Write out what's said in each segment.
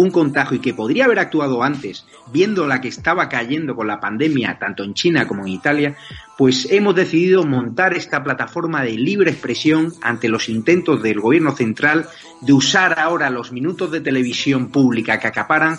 un contagio y que podría haber actuado antes, viendo la que estaba cayendo con la pandemia tanto en China como en Italia, pues hemos decidido montar esta plataforma de libre expresión ante los intentos del gobierno central de usar ahora los minutos de televisión pública que acaparan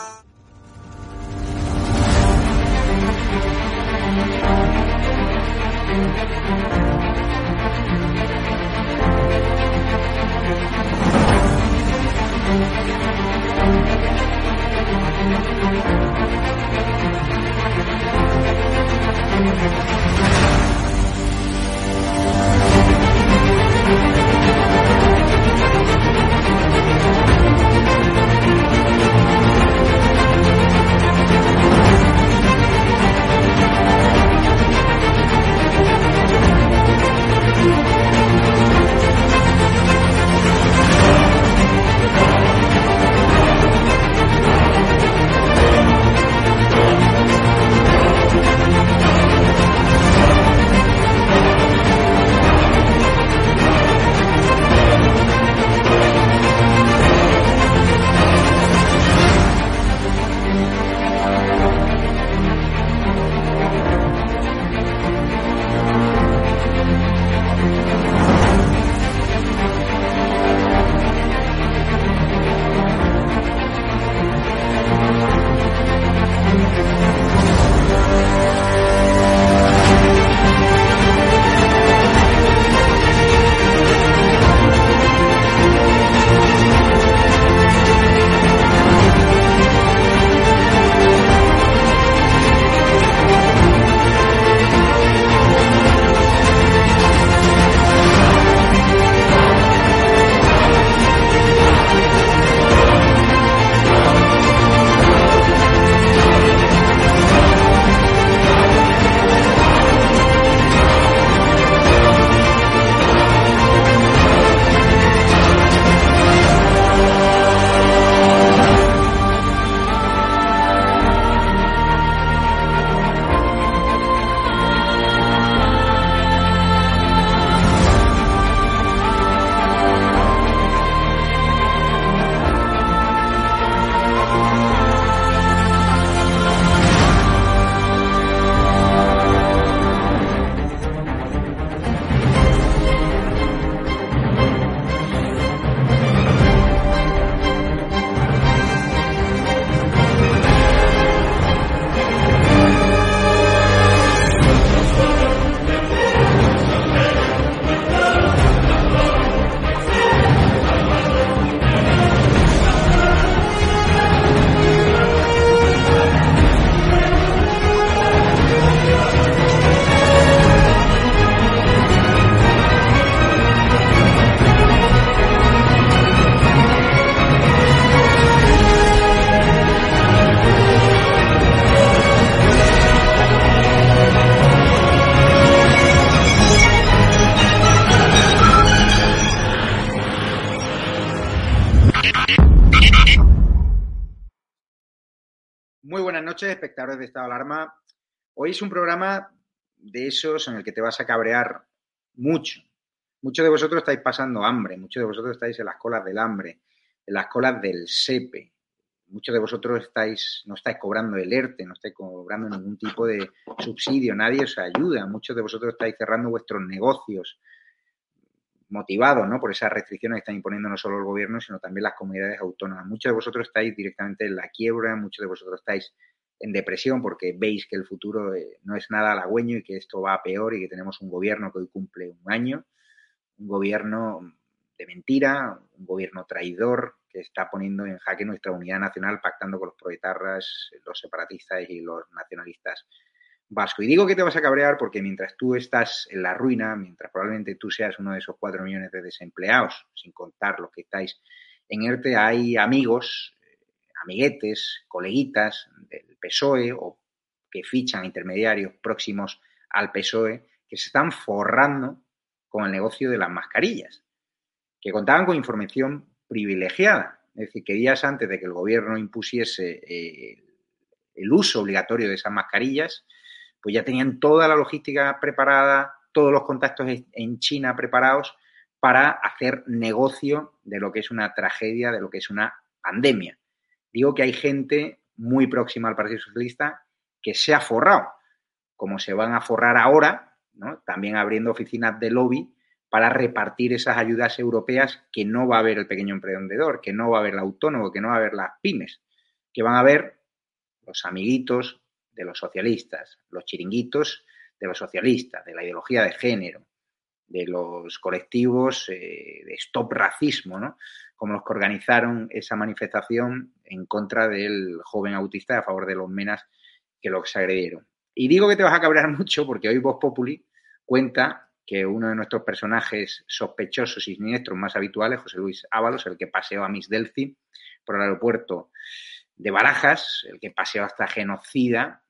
Espectadores de Estado de Alarma. Hoy es un programa de esos en el que te vas a cabrear mucho. Muchos de vosotros estáis pasando hambre, muchos de vosotros estáis en las colas del hambre, en las colas del SEPE. Muchos de vosotros estáis, no estáis cobrando el ERTE, no estáis cobrando ningún tipo de subsidio, nadie os ayuda. Muchos de vosotros estáis cerrando vuestros negocios motivados ¿no? por esas restricciones que están imponiendo no solo el gobierno, sino también las comunidades autónomas. Muchos de vosotros estáis directamente en la quiebra, muchos de vosotros estáis en depresión porque veis que el futuro eh, no es nada halagüeño y que esto va a peor y que tenemos un gobierno que hoy cumple un año, un gobierno de mentira, un gobierno traidor que está poniendo en jaque nuestra unidad nacional pactando con los proetarras, los separatistas y los nacionalistas vasco. Y digo que te vas a cabrear porque mientras tú estás en la ruina, mientras probablemente tú seas uno de esos cuatro millones de desempleados, sin contar los que estáis en ERTE, hay amigos, amiguetes, coleguitas del PSOE o que fichan intermediarios próximos al PSOE que se están forrando con el negocio de las mascarillas, que contaban con información privilegiada. Es decir, que días antes de que el gobierno impusiese eh, el uso obligatorio de esas mascarillas, pues ya tenían toda la logística preparada, todos los contactos en China preparados para hacer negocio de lo que es una tragedia, de lo que es una pandemia. Digo que hay gente muy próxima al Partido Socialista que se ha forrado, como se van a forrar ahora, también abriendo oficinas de lobby para repartir esas ayudas europeas que no va a haber el pequeño emprendedor, que no va a haber el autónomo, que no va a haber las pymes, que van a haber los amiguitos, de los socialistas, los chiringuitos de los socialistas, de la ideología de género, de los colectivos eh, de Stop Racismo, ¿no? como los que organizaron esa manifestación en contra del joven autista a favor de los menas que los agredieron. Y digo que te vas a cabrear mucho porque hoy Voz Populi cuenta que uno de nuestros personajes sospechosos y siniestros más habituales, José Luis Ábalos, el que paseó a Miss Delphi por el aeropuerto de Barajas, el que paseó hasta genocida,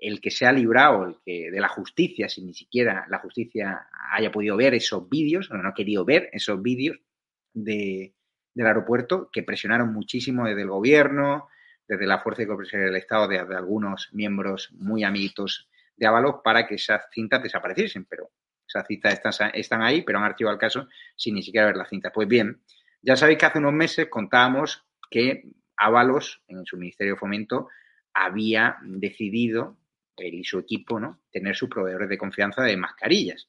el que se ha librado el que, de la justicia, si ni siquiera la justicia haya podido ver esos vídeos, o no ha querido ver esos vídeos de, del aeropuerto, que presionaron muchísimo desde el gobierno, desde la Fuerza de Cooperación del Estado, de, algunos miembros muy amiguitos de Ábalos, para que esas cintas desapareciesen, pero esas cintas están, están ahí, pero han archivado el caso sin ni siquiera ver las cintas. Pues bien, ya sabéis que hace unos meses contábamos que Ábalos, en su Ministerio de Fomento, había decidido, él y su equipo, ¿no? tener sus proveedores de confianza de mascarillas.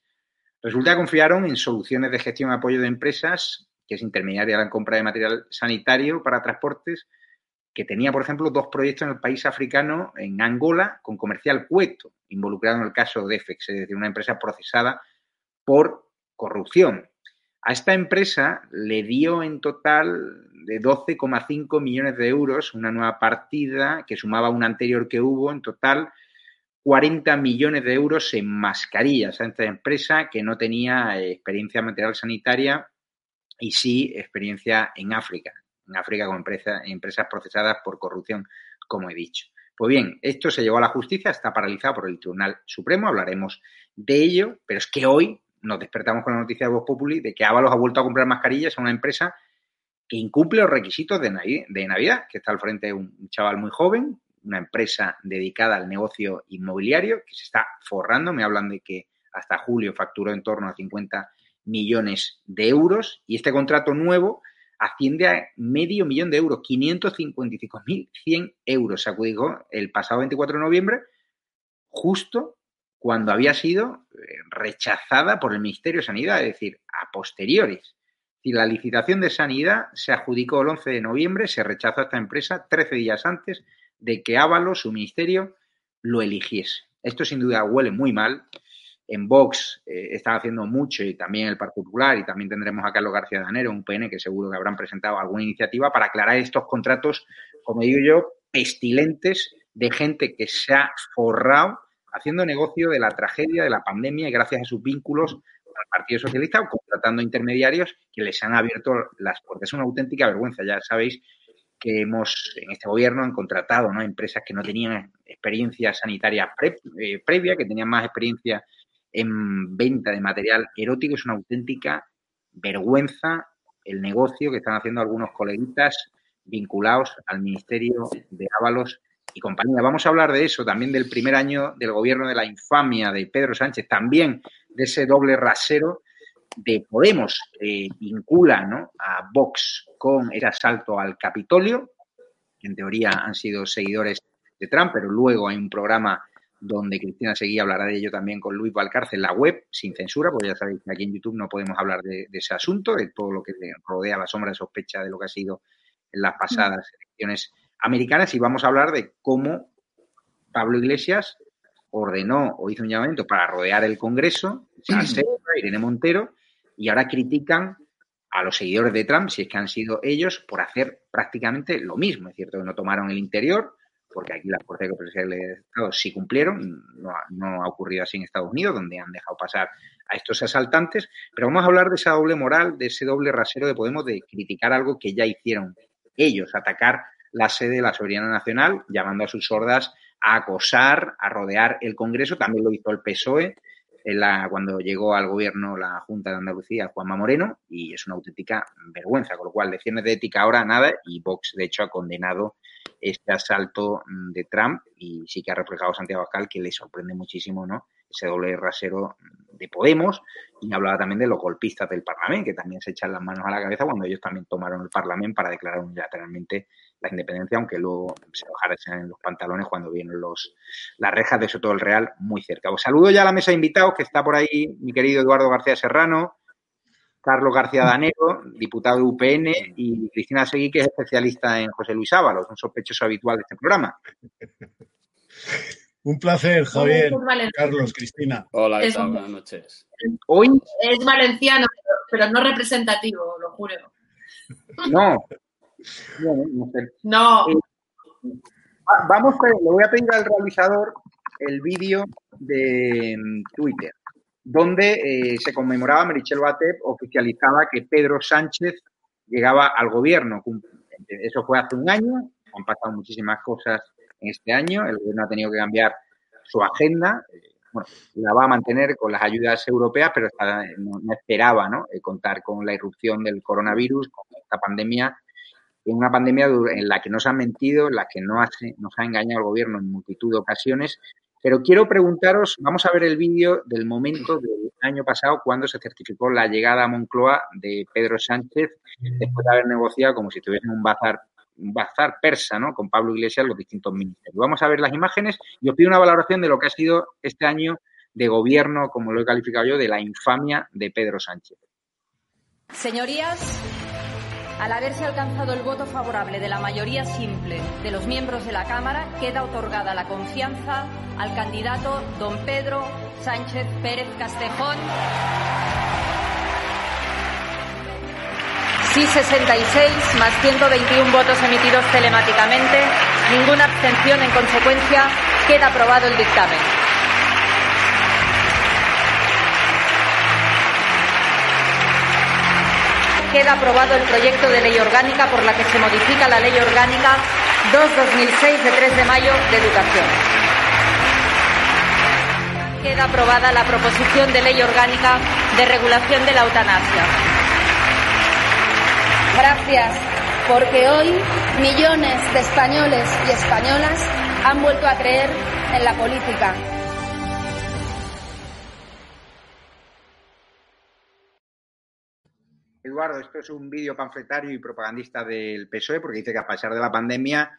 Resulta que confiaron en soluciones de gestión y apoyo de empresas, que es intermediaria la compra de material sanitario para transportes, que tenía, por ejemplo, dos proyectos en el país africano, en Angola, con comercial Cueto, involucrado en el caso de FX, es decir, una empresa procesada por corrupción. A esta empresa le dio en total de 12,5 millones de euros una nueva partida que sumaba una anterior que hubo, en total 40 millones de euros en mascarillas a esta empresa que no tenía eh, experiencia material sanitaria y sí experiencia en África, en África con empresas procesadas por corrupción, como he dicho. Pues bien, esto se llevó a la justicia, está paralizado por el Tribunal Supremo, hablaremos de ello, pero es que hoy nos despertamos con la noticia de Voz Populi de que Ábalos ha vuelto a comprar mascarillas a una empresa que incumple los requisitos de, Navidad, que está al frente de un chaval muy joven, una empresa dedicada al negocio inmobiliario que se está forrando. Me hablan de que hasta julio facturó en torno a 50 millones de euros y este contrato nuevo asciende a medio millón de euros, 555.100 euros. Se adjudicó el pasado 24 de noviembre, justo cuando había sido eh, rechazada por el Ministerio de Sanidad, es decir, a posteriores. Si la licitación de sanidad se adjudicó el 11 de noviembre, se rechazó a esta empresa 13 días antes de que Ábalos, su ministerio, lo eligiese. Esto sin duda huele muy mal. En Vox eh, están haciendo mucho y también el Partido Popular y también tendremos a Carlos García Danero, un PN que seguro que habrán presentado alguna iniciativa para aclarar estos contratos, como digo yo, pestilentes de gente que se ha forrado haciendo negocio de la tragedia de la pandemia y gracias a sus vínculos al Partido Socialista o contratando intermediarios que les han abierto las puertas. Es una auténtica vergüenza. Ya sabéis que hemos en este gobierno han contratado ¿no? empresas que no tenían experiencia sanitaria eh, previa, que tenían más experiencia en venta de material erótico. Es una auténtica vergüenza el negocio que están haciendo algunos coleguitas vinculados al Ministerio de Ábalos y compañía. Vamos a hablar de eso, también del primer año del gobierno de la infamia de Pedro Sánchez, también de ese doble rasero de Podemos, eh, vincula ¿no? a Vox con el asalto al Capitolio, que en teoría han sido seguidores de Trump, pero luego hay un programa donde Cristina Seguí hablará de ello también con Luis Valcarce en la web, sin censura, porque ya sabéis que aquí en YouTube no podemos hablar de, ese asunto, de todo lo que rodea la sombra de sospecha de lo que ha sido en las pasadas elecciones americanas, y vamos a hablar de cómo Pablo Iglesias ordenó o hizo un llamamiento para rodear el Congreso, Irene Montero, y ahora critican a los seguidores de Trump, si es que han sido ellos, por hacer prácticamente lo mismo. Es cierto que no tomaron el interior, porque aquí las fuerzas de Estado sí cumplieron, no, no, ha ocurrido así en Estados Unidos, donde han dejado pasar a estos asaltantes, pero vamos a hablar de esa doble moral, de ese doble rasero de Podemos, de criticar algo que ya hicieron ellos, atacar la sede de la soberanía nacional, llamando a sus sordas a acosar, a rodear el Congreso, también lo hizo el PSOE, la, cuando llegó al gobierno la Junta de Andalucía, Juanma Moreno, y es una auténtica vergüenza, con lo cual lecciones de ética ahora nada, y Vox de hecho ha condenado este asalto de Trump y sí que ha reflejado Santiago Abascal que le sorprende muchísimo ¿no? Ese doble rasero de Podemos y hablaba también de los golpistas del Parlamento que también se echan las manos a la cabeza cuando ellos también tomaron el Parlamento para declarar unilateralmente la independencia, aunque luego se bajaran en los pantalones cuando vieron los, las rejas de Soto del Real muy cerca. Os saludo ya a la mesa de invitados que está por ahí mi querido Eduardo García Serrano, Carlos García Danero, diputado de UPN, y Cristina Seguí, que es especialista en José Luis Ábalos, un sospechoso habitual de este programa. Un placer, Javier. Carlos, Cristina. Hola, buenas noches. Hoy es valenciano, pero no representativo, lo juro. No. No. Eh, vamos, le voy a pedir al realizador el vídeo de mm, Twitter donde eh, se conmemoraba, Merichel Batep oficializaba que Pedro Sánchez llegaba al gobierno. Eso fue hace un año, han pasado muchísimas cosas en este año, el gobierno ha tenido que cambiar su agenda, bueno, la va a mantener con las ayudas europeas, pero no, esperaba ¿no? Eh, contar con la irrupción del coronavirus, con esta pandemia, en una pandemia en la que no se han mentido, en la que no hace, nos ha engañado el gobierno en multitud de ocasiones pero quiero preguntaros, vamos a ver el vídeo del momento del año pasado cuando se certificó la llegada a Moncloa de Pedro Sánchez después de haber negociado como si tuviesen un bazar, bazar persa, ¿no? Con Pablo Iglesias los distintos ministerios. Vamos a ver las imágenes y os pido una valoración de lo que ha sido este año de gobierno, como lo he calificado yo, de la infamia de Pedro Sánchez. Señorías, al haberse alcanzado el voto favorable de la mayoría simple de los miembros de la Cámara, queda otorgada la confianza al candidato don Pedro Sánchez Pérez Castejón. Sí 66 más 121 votos emitidos telemáticamente, ninguna abstención. En consecuencia, queda aprobado el dictamen. queda aprobado el proyecto de ley orgánica por la que se modifica la ley orgánica 2-2006 de 3 de mayo de educación. Queda aprobada la proposición de ley orgánica de regulación de la eutanasia. Gracias, porque hoy millones de españoles y españolas han vuelto a creer en la política. Eduardo, esto es un vídeo panfletario y propagandista del PSOE porque dice que a pesar de la pandemia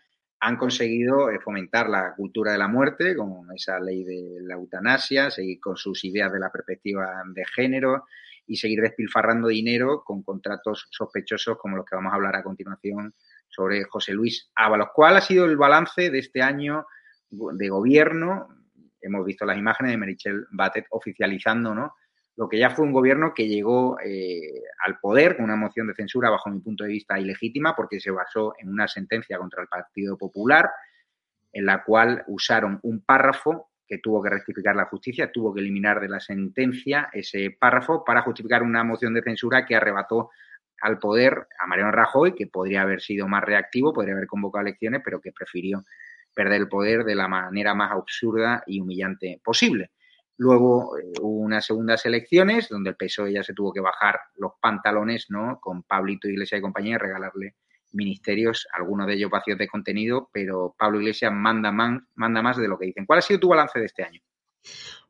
han conseguido eh, fomentar la cultura de la muerte con esa ley de la eutanasia, seguir con sus ideas de la perspectiva de género y seguir despilfarrando dinero con contratos sospechosos como los que vamos a hablar a continuación sobre José Luis Ábalos. ¿Cuál ha sido el balance de este año de gobierno? Hemos visto las imágenes de Merichel Batet oficializando ¿no? lo que ya fue un gobierno que llegó eh, al poder con una moción de censura, bajo mi punto de vista, ilegítima, porque se basó en una sentencia contra el Partido Popular, en la cual usaron un párrafo que tuvo que rectificar la justicia, tuvo que eliminar de la sentencia ese párrafo para justificar una moción de censura que arrebató al poder a Mariano Rajoy, que podría haber sido más reactivo, podría haber convocado elecciones, pero que prefirió perder el poder de la manera más absurda y humillante posible. Luego eh, hubo unas segundas elecciones donde el PSOE ya se tuvo que bajar los pantalones, ¿no? Con Pablito Iglesias y compañía y regalarle ministerios, algunos de ellos vacíos de contenido, pero Pablo Iglesias manda, más de lo que dicen. ¿Cuál ha sido tu balance de este año?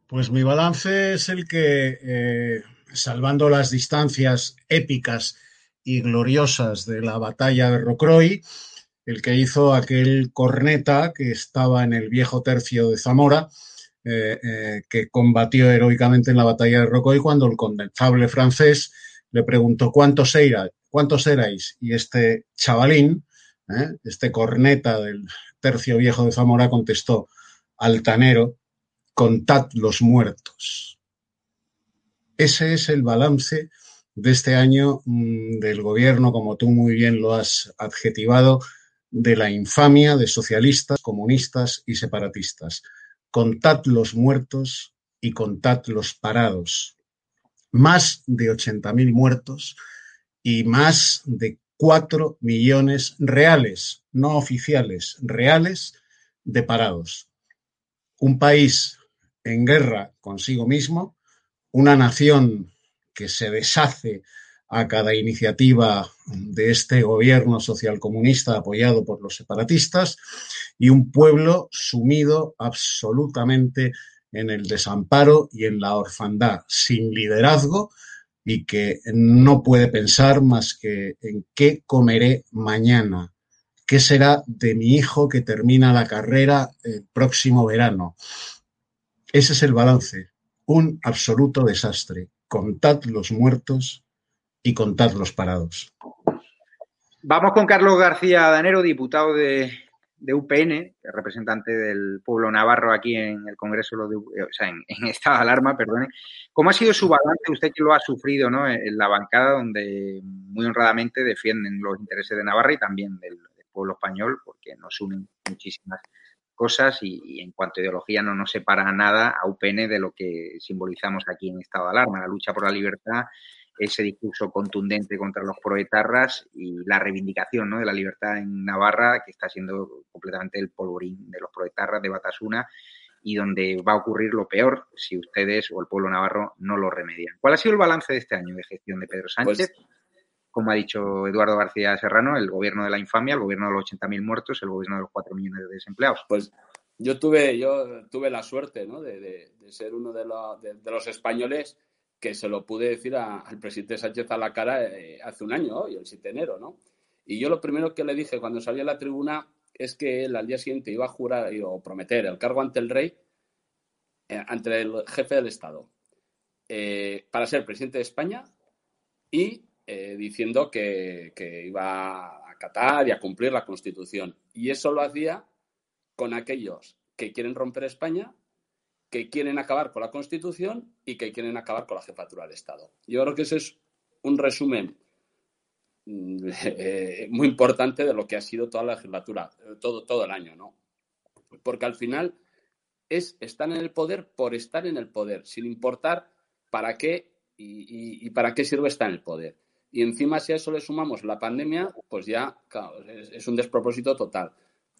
Pues mi balance es el que, eh, salvando las distancias épicas y gloriosas de la batalla de Rocroi, el que hizo aquel corneta que estaba en el viejo tercio de Zamora, eh, eh, que combatió heroicamente en la batalla de Rocroi cuando el condensable francés le preguntó cuántos, cuántos erais y este chavalín, ¿eh? este corneta del tercio viejo de Zamora contestó, altanero, contad los muertos. Ese es el balance de este año mm, del gobierno, como tú muy bien lo has adjetivado, de la infamia de socialistas, comunistas y separatistas. Contad los muertos y contad los parados. Más de 80.000 muertos y más de 4 millones reales, no oficiales, reales de parados. Un país en guerra consigo mismo, una nación que se deshace a cada iniciativa de este gobierno socialcomunista apoyado por los separatistas y un pueblo sumido absolutamente en el desamparo y en la orfandad, sin liderazgo y que no puede pensar más que en qué comeré mañana, qué será de mi hijo que termina la carrera el próximo verano. Ese es el balance, un absoluto desastre. Contad los muertos y contad los parados. Vamos con Carlos García Danero, diputado de, UPN, representante del pueblo navarro aquí en el Congreso, de, o sea, en, estado de alarma, perdone. ¿Cómo ha sido su balance, usted que lo ha sufrido ¿no? en la bancada, donde muy honradamente defienden los intereses de Navarra y también del, del pueblo español, porque nos unen muchísimas cosas y, en cuanto a ideología no nos separa nada a UPN de lo que simbolizamos aquí en estado de alarma, la lucha por la libertad, ese discurso contundente contra los proetarras y la reivindicación ¿no? de la libertad en Navarra, que está siendo completamente el polvorín de los proetarras de Batasuna y donde va a ocurrir lo peor si ustedes o el pueblo navarro no lo remedian. ¿Cuál ha sido el balance de este año de gestión de Pedro Sánchez? Pues como ha dicho Eduardo García Serrano, el gobierno de la infamia, el gobierno de los 80.000 muertos, el gobierno de los 4 millones de desempleados. Pues yo tuve, yo tuve la suerte ¿no? de, ser uno de, los españoles que se lo pude decir al presidente Sánchez a la cara eh, hace un año, hoy, el 7 de enero. ¿no? Y yo lo primero que le dije cuando salí a la tribuna es que él al día siguiente iba a jurar o prometer el cargo ante el rey, eh, ante el jefe del Estado, eh, para ser presidente de España y diciendo que, iba a acatar y a cumplir la Constitución. Y eso lo hacía con aquellos que quieren romper España, que quieren acabar con la Constitución y que quieren acabar con la jefatura del Estado. Yo creo que ese es un resumen mm, eh, muy importante de lo que ha sido toda la legislatura, todo, todo el año, ¿no? Porque al final es estar en el poder por estar en el poder, sin importar para qué y para qué sirve estar en el poder. Y encima, si a eso le sumamos la pandemia, pues ya es, un despropósito total.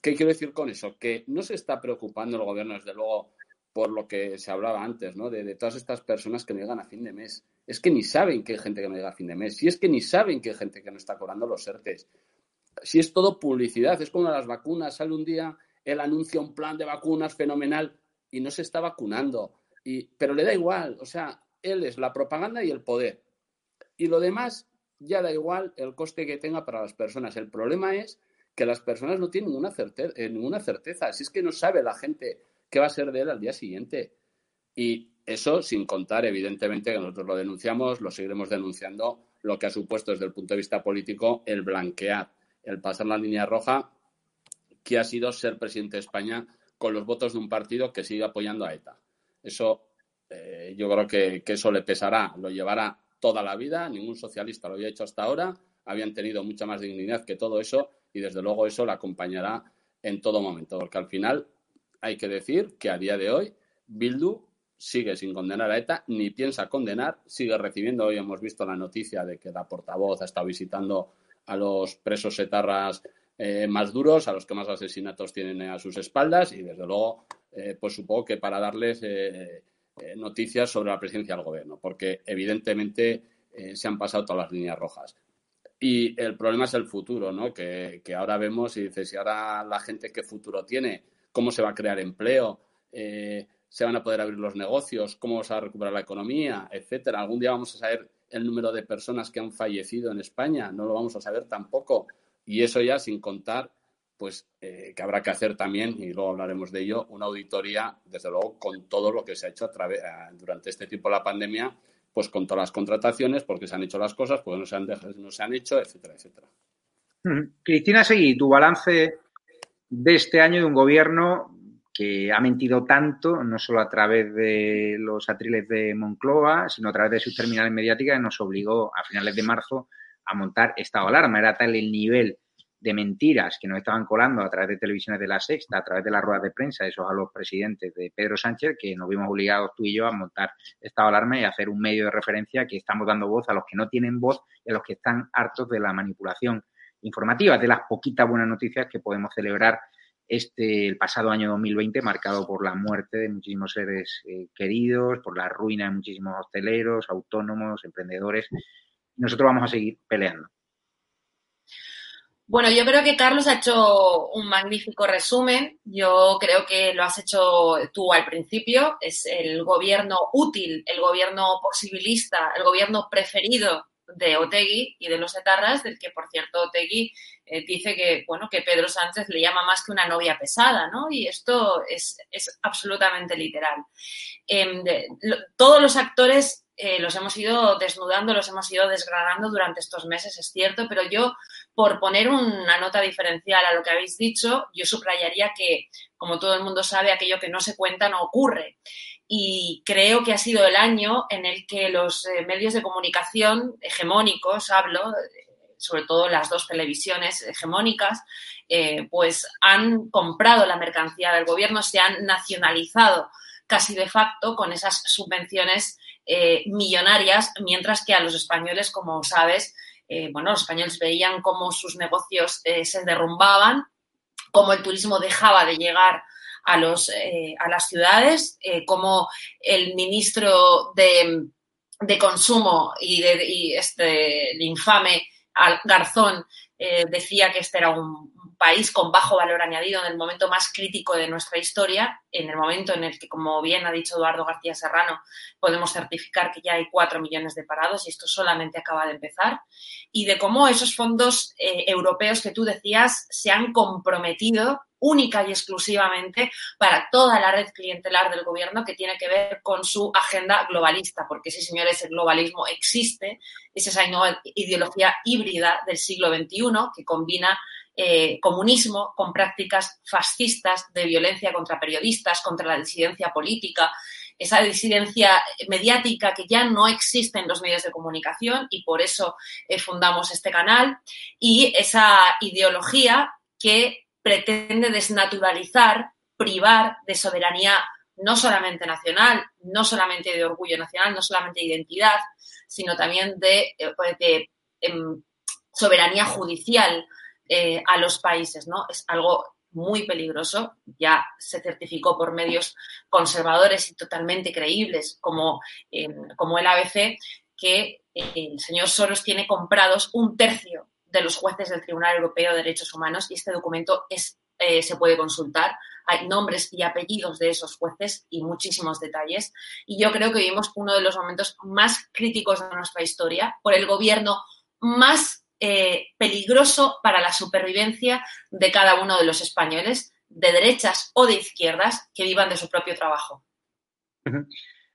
¿Qué quiero decir con eso? Que no se está preocupando el gobierno, desde luego, por lo que se hablaba antes, ¿no? De, todas estas personas que no llegan a fin de mes. Es que ni saben que hay gente que no llega a fin de mes. Si es que ni saben que hay gente que no está cobrando los ERTES. Si es todo publicidad, es como las vacunas. Sale un día, él anuncia un plan de vacunas fenomenal y no se está vacunando. Y, pero le da igual. O sea, él es la propaganda y el poder. Y lo demás ya da igual el coste que tenga para las personas. El problema es que las personas no tienen ninguna certeza, eh, ninguna certeza. Si es que no sabe la gente qué va a ser de él al día siguiente. Y eso sin contar, evidentemente, que nosotros lo denunciamos, lo seguiremos denunciando, lo que ha supuesto desde el punto de vista político el blanquear, el pasar la línea roja, que ha sido ser presidente de España con los votos de un partido que sigue apoyando a ETA. Eso eh, yo creo que, que, eso le pesará, lo llevará toda la vida, ningún socialista lo había hecho hasta ahora, habían tenido mucha más dignidad que todo eso y desde luego eso la acompañará en todo momento, porque al final hay que decir que a día de hoy Bildu sigue sin condenar a ETA, ni piensa condenar, sigue recibiendo, hoy hemos visto la noticia de que la portavoz ha estado visitando a los presos etarras eh, más duros, a los que más asesinatos tienen a sus espaldas y desde luego, eh, pues supongo que para darles eh, eh, noticias sobre la presidencia del gobierno, porque evidentemente eh, se han pasado todas las líneas rojas. Y el problema es el futuro, ¿no? Que, ahora vemos y dices, si ahora la gente qué futuro tiene, cómo se va a crear empleo, eh, se van a poder abrir los negocios, cómo se va a recuperar la economía, etcétera. Algún día vamos a saber el número de personas que han fallecido en España, no lo vamos a saber tampoco. Y eso ya sin contar, pues eh, que habrá que hacer también, y luego hablaremos de ello, una auditoría, desde luego, con todo lo que se ha hecho durante este tiempo de la pandemia pues con todas las contrataciones, porque se han hecho las cosas, porque no se han, no se han hecho, etcétera, etcétera. Cristina Seguí, tu balance de este año de un gobierno que ha mentido tanto, no solo a través de los atriles de Moncloa, sino a través de sus terminales mediáticas, que nos obligó a finales de marzo a montar estado de alarma. Era tal el nivel de mentiras que nos estaban colando a través de televisiones de la Sexta, a través de las ruedas de prensa, esos a los presidentes de Pedro Sánchez, que nos vimos obligados tú y yo a montar esta alarma y a hacer un medio de referencia que estamos dando voz a los que no tienen voz y a los que están hartos de la manipulación informativa, de las poquitas buenas noticias que podemos celebrar este el pasado año 2020 marcado por la muerte de muchísimos seres eh, queridos, por la ruina de muchísimos hosteleros, autónomos, emprendedores. Nosotros vamos a seguir peleando. Bueno, yo creo que Carlos ha hecho un magnífico resumen. Yo creo que lo has hecho tú al principio. Es el gobierno útil, el gobierno posibilista, el gobierno preferido de Otegui y de los etarras, del que, por cierto, Otegui eh, dice que, bueno, que Pedro Sánchez le llama más que una novia pesada, ¿no? Y esto es, absolutamente literal. Em, todos los actores eh, los hemos ido desnudando, los hemos ido desgranando durante estos meses, es cierto, pero yo, por poner una nota diferencial a lo que habéis dicho, yo subrayaría que, como todo el mundo sabe, aquello que no se cuenta no ocurre. Y creo que ha sido el año en el que los eh, medios de comunicación hegemónicos, hablo, sobre todo las dos televisiones hegemónicas, eh, pues han comprado la mercancía del gobierno, se han nacionalizado casi de facto con esas subvenciones eh, millonarias, mientras que a los españoles, como sabes, eh, bueno, los españoles veían cómo sus negocios eh, se derrumbaban, cómo el turismo dejaba de llegar a, los, a las ciudades, cómo el ministro de, Consumo y, de, este, el infame Garzón decía que este era un, país con bajo valor añadido en el momento más crítico de nuestra historia, en el momento en el que, como bien ha dicho Eduardo García Serrano, podemos certificar que ya hay cuatro millones de parados y esto solamente acaba de empezar, y de cómo esos fondos eh, europeos que tú decías se han comprometido única y exclusivamente para toda la red clientelar del gobierno que tiene que ver con su agenda globalista, porque sí, señores, el globalismo existe, es esa ideología híbrida del siglo XXI que combina eh, comunismo con prácticas fascistas de violencia contra periodistas, contra la disidencia política, esa disidencia mediática que ya no existe en los medios de comunicación y por eso eh, fundamos este canal, y esa ideología que pretende desnaturalizar, privar de soberanía no solamente nacional, no solamente de orgullo nacional, no solamente de identidad, sino también de, eh, em, soberanía judicial, eh, a los países, ¿no? Es algo muy peligroso, ya se certificó por medios conservadores y totalmente creíbles como, em, como el ABC, que eh, el señor Soros tiene comprados un tercio de los jueces del Tribunal Europeo de Derechos Humanos y este documento eh, se puede consultar. Hay nombres y apellidos de esos jueces y muchísimos detalles. Y yo creo que vivimos uno de los momentos más críticos de nuestra historia por el gobierno más eh, peligroso para la supervivencia de cada uno de los españoles, de derechas o de izquierdas, que vivan de su propio trabajo.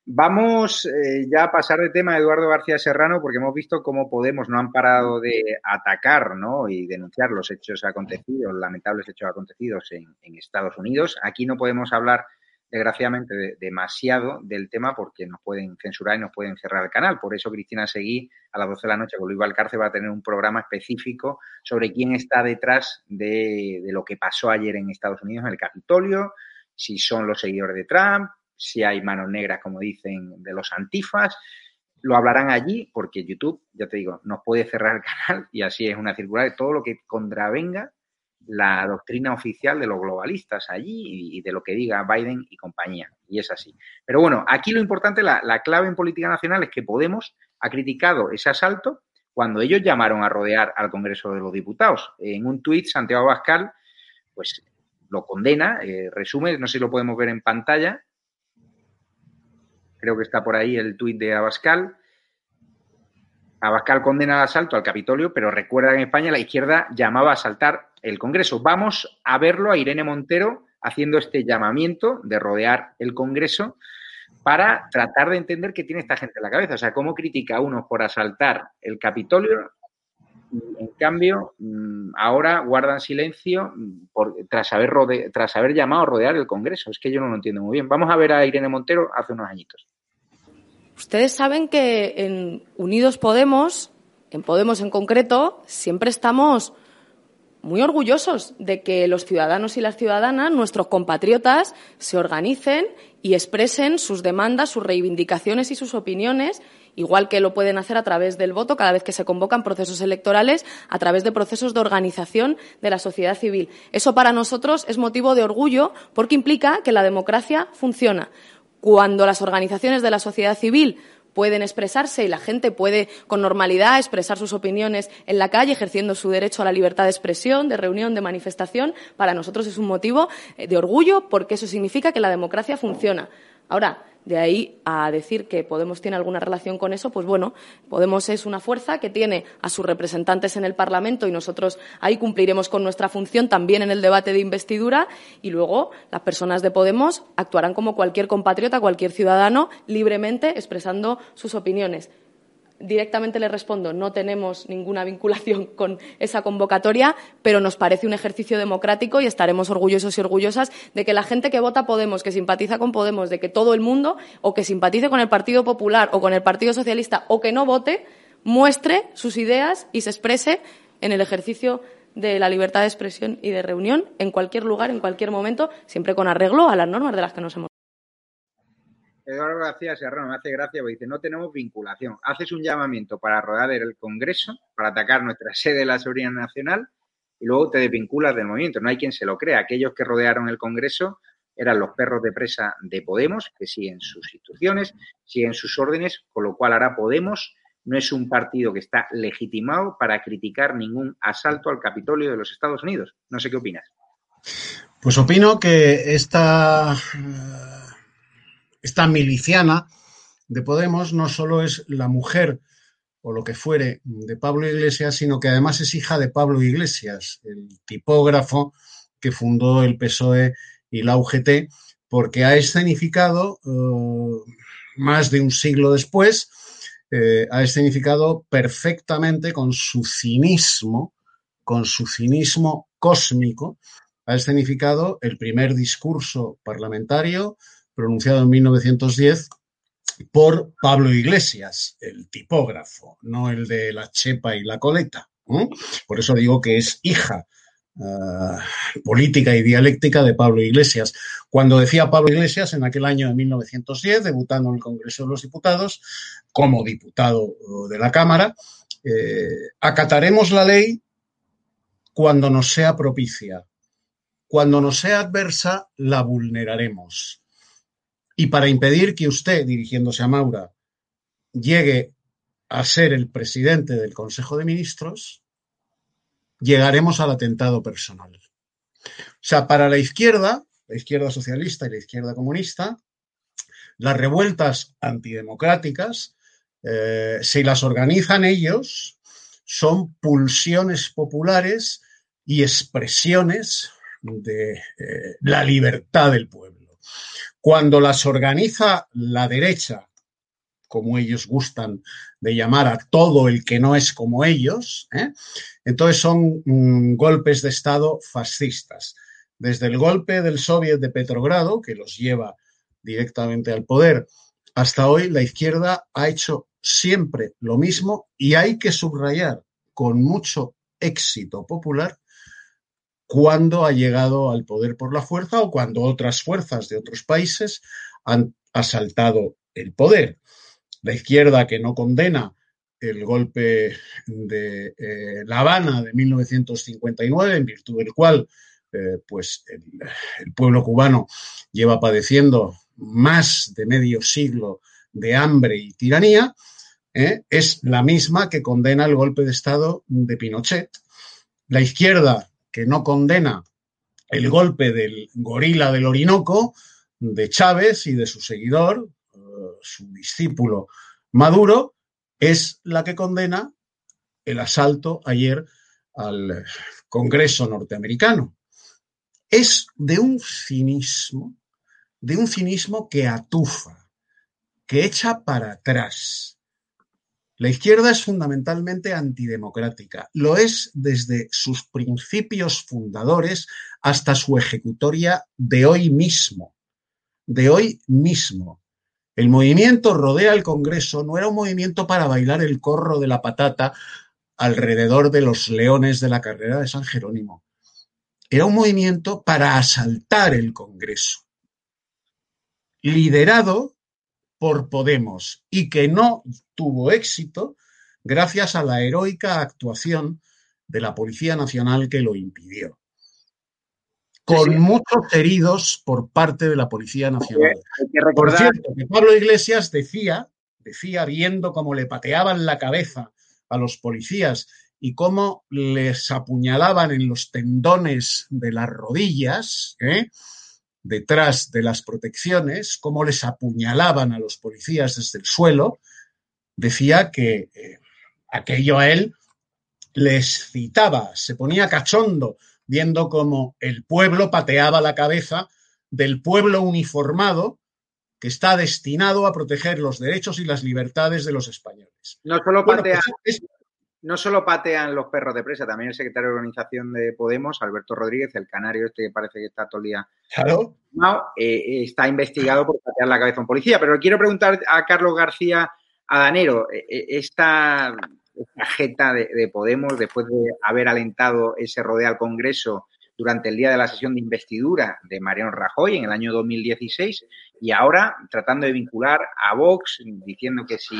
Vamos eh, ya a pasar de tema a Eduardo García Serrano, porque hemos visto cómo Podemos no han parado de atacar ¿no? y denunciar los hechos acontecidos, lamentables hechos acontecidos en, en Estados Unidos. Aquí no podemos hablar desgraciadamente, demasiado del tema porque nos pueden censurar y nos pueden cerrar el canal. Por eso Cristina Seguí, a las 12 de la noche con Luis Valcarce, va a tener un programa específico sobre quién está detrás de, lo que pasó ayer en Estados Unidos en el Capitolio, si son los seguidores de Trump, si hay manos negras, como dicen, de los antifas. Lo hablarán allí porque YouTube, ya te digo, nos puede cerrar el canal y así es una circular todo lo que contravenga la doctrina oficial de los globalistas allí y, de lo que diga Biden y compañía. Y es así. Pero bueno, aquí lo importante, la, clave en política nacional es que Podemos ha criticado ese asalto cuando ellos llamaron a rodear al Congreso de los Diputados. En un tuit, Santiago Abascal, pues lo condena, eh, resume, no sé si lo podemos ver en pantalla. Creo que está por ahí el tuit de Abascal. Abascal condena el asalto al Capitolio, pero recuerda que en España la izquierda llamaba a asaltar el Congreso. Vamos a verlo a Irene Montero haciendo este llamamiento de rodear el Congreso para tratar de entender qué tiene esta gente en la cabeza. O sea, cómo critica a unos por asaltar el Capitolio y, en cambio, mm, ahora guardan silencio tras, haber tras haber llamado a rodear el Congreso. Es que yo no lo entiendo muy bien. Vamos a ver a Irene Montero hace unos añitos. Ustedes saben que en Unidos Podemos, en Podemos en concreto, siempre estamos muy orgullosos de que los ciudadanos y las ciudadanas, nuestros compatriotas, se organicen y expresen sus demandas, sus reivindicaciones y sus opiniones, igual que lo pueden hacer a través del voto cada vez que se convocan procesos electorales, a través de procesos de organización de la sociedad civil. Eso para nosotros es motivo de orgullo porque implica que la democracia funciona. Cuando las organizaciones de la sociedad civil pueden expresarse y la gente puede con normalidad expresar sus opiniones en la calle, ejerciendo su derecho a la libertad de expresión, de reunión, de manifestación, para nosotros es un motivo eh, de orgullo porque eso significa que la democracia funciona. Ahora, de ahí a decir que Podemos tiene alguna relación con eso, pues bueno, Podemos es una fuerza que tiene a sus representantes en el Parlamento y nosotros ahí cumpliremos con nuestra función también en el debate de investidura y luego las personas de Podemos actuarán como cualquier compatriota, cualquier ciudadano, libremente expresando sus opiniones directamente le respondo, no tenemos ninguna vinculación con esa convocatoria, pero nos parece un ejercicio democrático y estaremos orgullosos y orgullosas de que la gente que vota Podemos, que simpatiza con Podemos, de que todo el mundo, o que simpatice con el Partido Popular o con el Partido Socialista, o que no vote, muestre sus ideas y se exprese en el ejercicio de la libertad de expresión y de reunión en cualquier lugar, en cualquier momento, siempre con arreglo a las normas de las que nos hemos. Eduardo García Serrano me hace gracia porque dice, no tenemos vinculación. Haces un llamamiento para rodar el Congreso, para atacar nuestra sede de la seguridad nacional y luego te desvinculas del movimiento. No hay quien se lo crea. Aquellos que rodearon el Congreso eran los perros de presa de Podemos, que siguen sus instrucciones, siguen sus órdenes, con lo cual ahora Podemos no es un partido que está legitimado para criticar ningún asalto al Capitolio de los Estados Unidos. No sé qué opinas. Pues opino que esta esta miliciana de Podemos no solo es la mujer o lo que fuere de Pablo Iglesias, sino que además es hija de Pablo Iglesias, el tipógrafo que fundó el PSOE y la UGT, porque ha escenificado, eh, más de un siglo después, eh, ha escenificado perfectamente con su cinismo, con su cinismo cósmico, ha escenificado el primer discurso parlamentario pronunciado en 1910 por Pablo Iglesias, el tipógrafo, no el de la chepa y la coleta. Por eso digo que es hija eh, política y dialéctica de Pablo Iglesias. Cuando decía Pablo Iglesias en aquel año de 1910, debutando en el Congreso de los Diputados, como diputado de la Cámara, eh, acataremos la ley cuando nos sea propicia. Cuando nos sea adversa, la vulneraremos. Y para impedir que usted, dirigiéndose a Maura, llegue a ser el presidente del Consejo de Ministros, llegaremos al atentado personal. O sea, para la izquierda, la izquierda socialista y la izquierda comunista, las revueltas antidemocráticas, eh, si las organizan ellos, son pulsiones populares y expresiones de eh, la libertad del pueblo. Cuando las organiza la derecha, como ellos gustan de llamar a todo el que no es como ellos, ¿eh? entonces son mm, golpes de Estado fascistas. Desde el golpe del Soviet de Petrogrado, que los lleva directamente al poder, hasta hoy la izquierda ha hecho siempre lo mismo y hay que subrayar con mucho éxito popular cuando ha llegado al poder por la fuerza o cuando otras fuerzas de otros países han asaltado el poder. La izquierda que no condena el golpe de eh, La Habana de 1959, en virtud del cual eh, pues el, pueblo cubano lleva padeciendo más de medio siglo de hambre y tiranía, ¿eh? es la misma que condena el golpe de Estado de Pinochet. La izquierda, que no condena el golpe del gorila del Orinoco, de Chávez y de su seguidor, eh, su discípulo Maduro, es la que condena el asalto ayer al Congreso norteamericano. Es de un cinismo, de un cinismo que atufa, que echa para atrás. La izquierda es fundamentalmente antidemocrática. Lo es desde sus principios fundadores hasta su ejecutoria de hoy mismo. De hoy mismo. El movimiento Rodea el Congreso no era un movimiento para bailar el corro de la patata alrededor de los leones de la carrera de San Jerónimo. Era un movimiento para asaltar el Congreso, liderado por Podemos y que no tuvo éxito gracias a la heroica actuación de la Policía Nacional que lo impidió. Con muchos heridos por parte de la Policía Nacional. Por cierto, que Pablo Iglesias decía, decía viendo cómo le pateaban la cabeza a los policías y cómo les apuñalaban en los tendones de las rodillas, ¿eh? Detrás de las protecciones, cómo les apuñalaban a los policías desde el suelo, decía que eh, aquello a él les citaba, se ponía cachondo viendo cómo el pueblo pateaba la cabeza del pueblo uniformado que está destinado a proteger los derechos y las libertades de los españoles. No solo pues no solo patean los perros de presa, también el secretario de organización de Podemos, Alberto Rodríguez, el canario este que parece que está todo el día claro. Eh, está investigado por patear la cabeza a un policía. Pero quiero preguntar a Carlos García Adanero, eh, eh, esta, esta de, de, Podemos, después de haber alentado ese rodeo al Congreso durante el día de la sesión de investidura de Mariano Rajoy en el año 2016 y ahora tratando de vincular a Vox, diciendo que si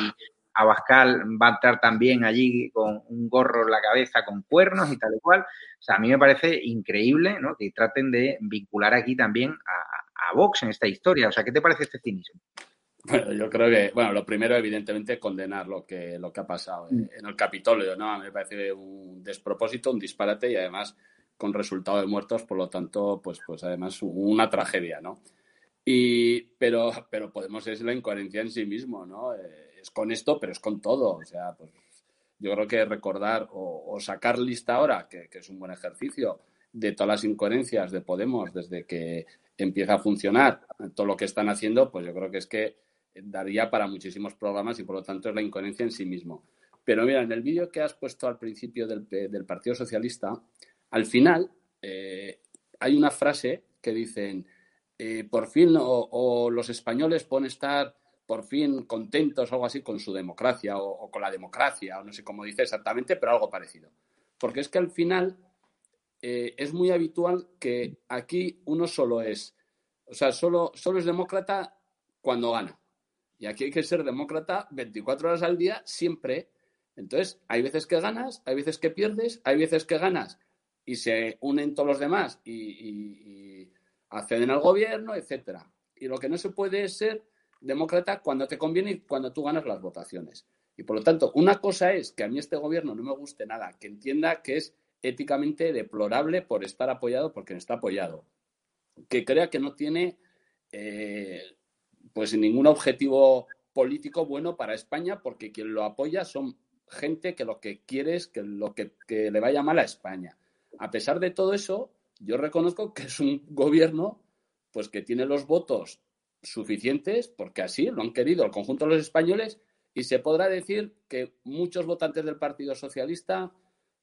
Abascal va a estar también allí con un gorro en la cabeza con cuernos y tal y cual. O sea, a mí me parece increíble ¿no? que traten de vincular aquí también a, Vox en esta historia. O sea, ¿qué te parece este cinismo? Bueno, yo creo que, bueno, lo primero, evidentemente, condenar lo que, lo que ha pasado en el Capitolio, ¿no? A mí me parece un despropósito, un disparate y además con resultado de muertos, por lo tanto, pues, pues además una tragedia, ¿no? Y, pero, pero Podemos es la incoherencia en sí mismo, ¿no? Eh, es con esto, pero es con todo. O sea, pues yo creo que recordar o, sacar lista ahora, que, es un buen ejercicio, de todas las incoherencias de Podemos desde que empieza a funcionar, todo lo que están haciendo, pues yo creo que es que daría para muchísimos programas y por lo tanto es la incoherencia en sí mismo. Pero mira, en el vídeo que has puesto al principio del, Partido Socialista, al final eh, hay una frase que dicen, eh, por fin o, los españoles pueden estar por fin contentos o algo así con su democracia o, con la democracia, o no sé cómo dice exactamente, pero algo parecido. Porque es que al final eh, es muy habitual que aquí uno solo es, o sea, solo, solo es demócrata cuando gana. Y aquí hay que ser demócrata 24 horas al día, siempre. Entonces, hay veces que ganas, hay veces que pierdes, hay veces que ganas y se unen todos los demás y, acceden al gobierno, etcétera. Y lo que no se puede ser demócrata cuando te conviene y cuando tú ganas las votaciones. Y por lo tanto, una cosa es que a mí este gobierno no me guste nada, que entienda que es éticamente deplorable por estar apoyado por quien está apoyado, que crea que no tiene eh, pues ningún objetivo político bueno para España porque quien lo apoya son gente que lo que quiere es que lo que, que le vaya mal a España. A pesar de todo eso, yo reconozco que es un gobierno pues que tiene los votos suficientes, porque así lo han querido el conjunto de los españoles, y se podrá decir que muchos votantes del Partido Socialista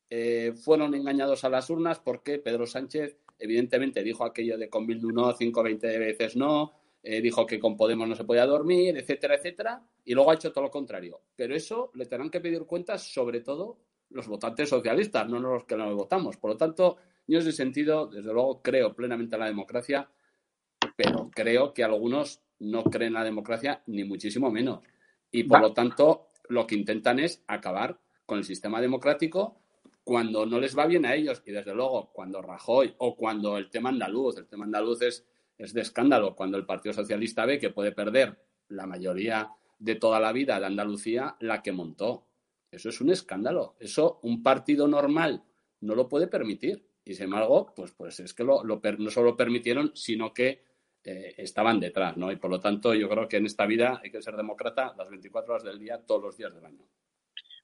eh, fueron engañados a las urnas porque Pedro Sánchez, evidentemente, dijo aquello de con Bildu no, 5 20 veces no, eh, dijo que con Podemos no se podía dormir, etcétera, etcétera, y luego ha hecho todo lo contrario. Pero eso le tendrán que pedir cuentas, sobre todo los votantes socialistas, no los que no votamos. Por lo tanto, yo en ese sentido, desde luego, creo plenamente en la democracia pero creo que algunos no creen en la democracia ni muchísimo menos. Y por lo tanto, lo que intentan es acabar con el sistema democrático cuando no les va bien a ellos. Y desde luego, cuando Rajoy o cuando el tema andaluz, el tema andaluz es, es de escándalo, cuando el Partido Socialista ve que puede perder la mayoría de toda la vida de Andalucía la que montó. Eso es un escándalo. Eso un partido normal no lo puede permitir. Y sin embargo, pues, pues es que lo, no solo lo permitieron, sino que eh, estaban detrás, ¿no? Y por lo tanto, yo creo que en esta vida hay que ser demócrata las 24 horas del día, todos los días del año.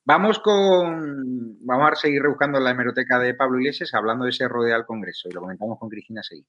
Vamos con. Vamos a seguir rebuscando la hemeroteca de Pablo Iglesias hablando de ese rodeo al Congreso y lo comentamos con Cristina Seguí.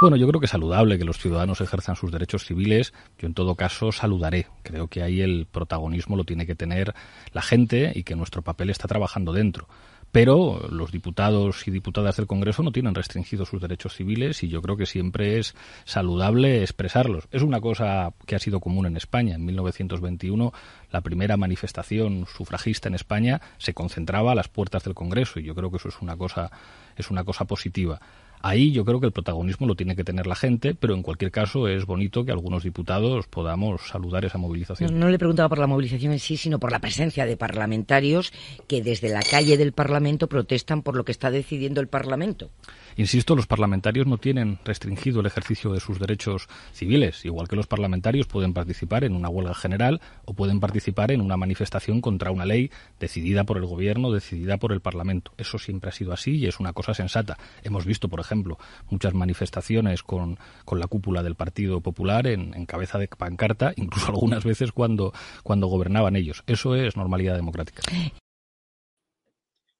Bueno, yo creo que es saludable que los ciudadanos ejerzan sus derechos civiles. Yo, en todo caso, saludaré. Creo que ahí el protagonismo lo tiene que tener la gente y que nuestro papel está trabajando dentro pero los diputados y diputadas del Congreso no tienen restringidos sus derechos civiles y yo creo que siempre es saludable expresarlos. Es una cosa que ha sido común en España. En 1921 la primera manifestación sufragista en España se concentraba a las puertas del Congreso y yo creo que eso es una cosa es una cosa positiva. Ahí yo creo que el protagonismo lo tiene que tener la gente, pero en cualquier caso es bonito que algunos diputados podamos saludar esa movilización. No, le preguntaba por la movilización en sí, sino por la presencia de parlamentarios que desde la calle del Parlamento protestan por lo que está decidiendo el Parlamento. Insisto, los parlamentarios no tienen restringido el ejercicio de sus derechos civiles, igual que los parlamentarios pueden participar en una huelga general o pueden participar en una manifestación contra una ley decidida por el gobierno, decidida por el Parlamento. Eso siempre ha sido así y es una cosa sensata. Hemos visto, por ejemplo, muchas manifestaciones con, la cúpula del Partido Popular en, en, cabeza de pancarta, incluso algunas veces cuando, cuando gobernaban ellos. Eso es normalidad democrática.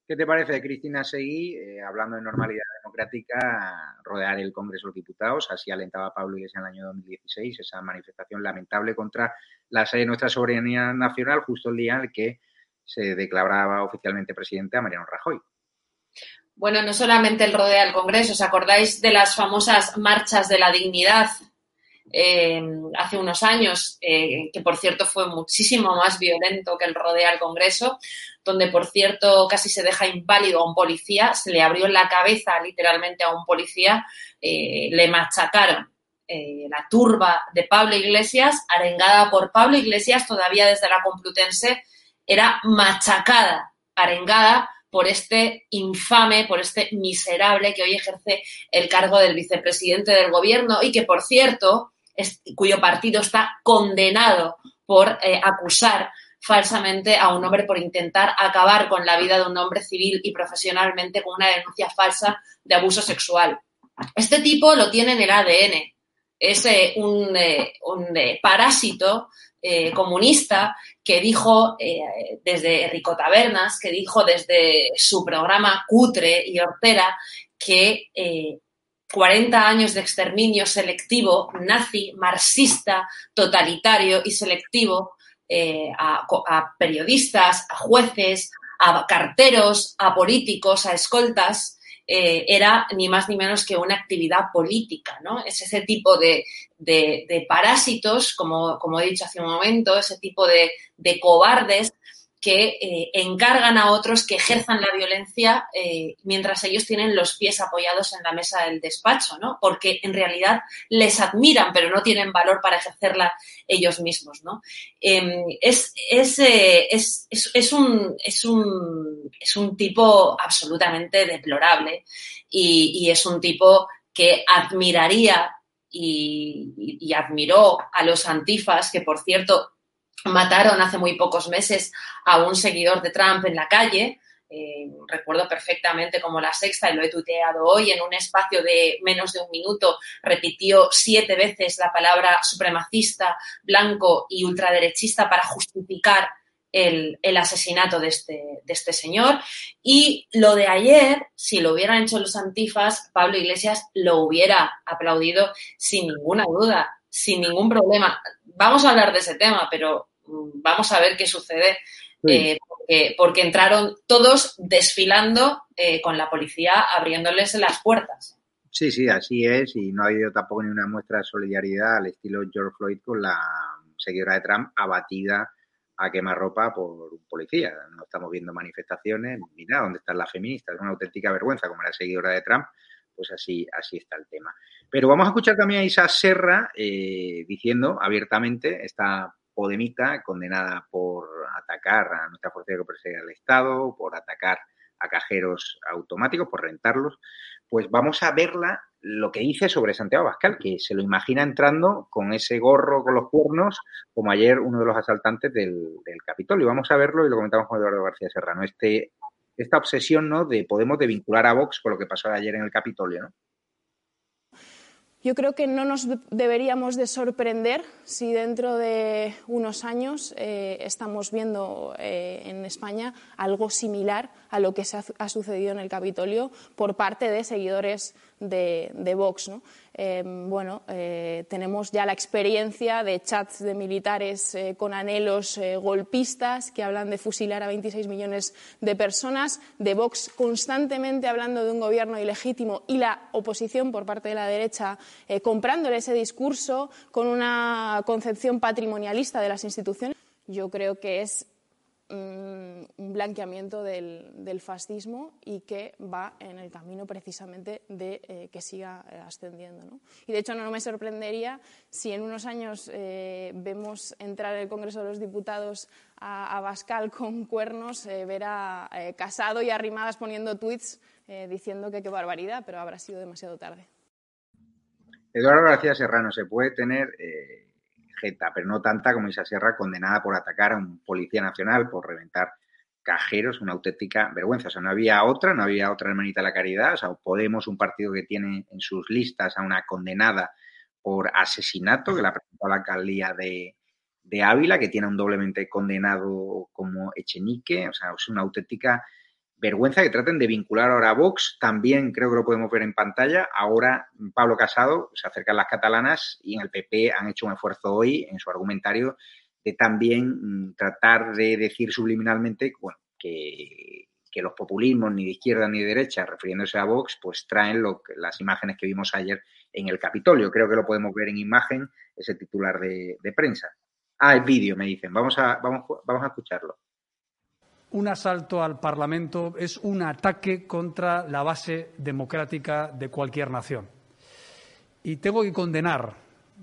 ¿Qué te parece, Cristina Seguí, eh, hablando de normalidad democrática, rodear el Congreso de los Diputados? Así alentaba Pablo Iglesias en el año 2016 esa manifestación lamentable contra la sede de nuestra soberanía nacional, justo el día en el que se declaraba oficialmente presidente a Mariano Rajoy. Bueno, no solamente el rodea el Congreso, ¿os acordáis de las famosas marchas de la dignidad eh, hace unos años, eh, que por cierto fue muchísimo más violento que el rodea al Congreso, donde por cierto casi se deja inválido a un policía, se le abrió la cabeza literalmente a un policía, eh, le machacaron. la turba de Pablo Iglesias, arengada por Pablo Iglesias todavía desde la Complutense, era machacada, arengada por este infame, por este miserable que hoy ejerce el cargo del vicepresidente del gobierno y que, por cierto, cuyo partido está condenado por eh, acusar falsamente a un hombre por intentar acabar con la vida de un hombre civil y profesionalmente con una denuncia falsa de abuso sexual. Este tipo lo tiene en el ADN. Es eh, un, eh, parásito comunista que dijo desde Rico Tabernas, que dijo desde su programa cutre y hortera que 40 años de exterminio selectivo, nazi, marxista, totalitario y selectivo eh, a, periodistas, a jueces, a carteros, a políticos, a escoltas, eh, era ni más ni menos que una actividad política, ¿no? Es ese tipo de, parásitos, como, como, he dicho hace un momento, ese tipo de, cobardes que eh, encargan a otros que ejerzan la violencia eh, mientras ellos tienen los pies apoyados en la mesa del despacho, ¿no? Porque en realidad les admiran, pero no tienen valor para ejercerla ellos mismos, ¿no? Em, es, eh, es, es, es, un, es, un, es un tipo absolutamente deplorable y, es un tipo que admiraría y, y, admiró a los antifas, que por cierto Mataron hace muy pocos meses a un seguidor de Trump en la calle. Eh, recuerdo perfectamente como la sexta, y lo he tuiteado hoy, en un espacio de menos de un minuto, repitió siete veces la palabra supremacista, blanco y ultraderechista para justificar el, asesinato este, de este, señor. Y lo de ayer, si lo hubieran hecho los antifas, Pablo Iglesias lo hubiera aplaudido sin ninguna duda, sin ningún problema. Vamos a hablar de ese tema, pero vamos a ver qué sucede. Eh, porque, entraron todos desfilando eh, con la policía abriéndoles las puertas. Sí, sí, así es, y no ha habido tampoco ni una muestra de solidaridad al estilo George Floyd con la seguidora de Trump abatida a quemarropa por un policía. No estamos viendo manifestaciones, mira, ¿dónde están las feministas? Es una auténtica vergüenza como la seguidora de Trump, pues así, así está el tema. Pero vamos a escuchar también a Isa Serra eh, diciendo abiertamente, esta Podemita, condenada por atacar a nuestra fuerza de perseguir al Estado, por atacar a cajeros automáticos, por rentarlos, pues vamos a verla lo que dice sobre Santiago Bascal, que se lo imagina entrando con ese gorro con los cuernos, como ayer uno de los asaltantes del, del Capitolio. Vamos a verlo y lo comentamos con Eduardo García Serrano. Este, esta obsesión ¿no? de Podemos de vincular a Vox con lo que pasó ayer en el Capitolio. ¿no? Yo creo que no nos deberíamos de sorprender si dentro de unos años eh, estamos viendo eh, en España algo similar a lo que se ha, ha, sucedido en el Capitolio por parte de seguidores de, Vox. Eh, bueno, eh, tenemos ya la experiencia de chats de militares eh, con anhelos eh, golpistas que hablan de fusilar a 26 millones de personas, de Vox constantemente hablando de un gobierno ilegítimo y la oposición por parte de la derecha comprándole ese discurso con una concepción patrimonialista de las instituciones. Yo creo que es un blanqueamiento del, fascismo y que va en el camino precisamente de eh, que siga eh, ascendiendo. ¿no? Y de hecho no, me sorprendería si en unos años eh, vemos entrar en el Congreso de los Diputados a, Bascal con cuernos, ver a Casado y Arrimadas poniendo tweets diciendo que qué barbaridad, pero habrá sido demasiado tarde. Eduardo García Serrano, se puede tener pero no tanta como Isa Sierra, condenada por atacar a un policía nacional, por reventar cajeros, una auténtica vergüenza. O sea, no había otra, no había otra hermanita de la caridad. O sea, Podemos, un partido que tiene en sus listas a una condenada por asesinato, que la presentó la alcaldía de, de Ávila, que tiene un doblemente condenado como Echenique. O sea, es una auténtica vergüenza que traten de vincular ahora a Vox. También creo que lo podemos ver en pantalla. Ahora Pablo Casado se acerca a las catalanas y en el PP han hecho un esfuerzo hoy en su argumentario de también mm, tratar de decir subliminalmente que, los populismos ni de izquierda ni de derecha, refiriéndose a Vox, pues traen las imágenes que vimos ayer en el Capitolio. Creo que lo podemos ver en imagen, ese titular de, de prensa. Ah, el vídeo, me dicen. Vamos a, vamos, vamos a escucharlo un asalto al Parlamento es un ataque contra la base democrática de cualquier nación. Y tengo que condenar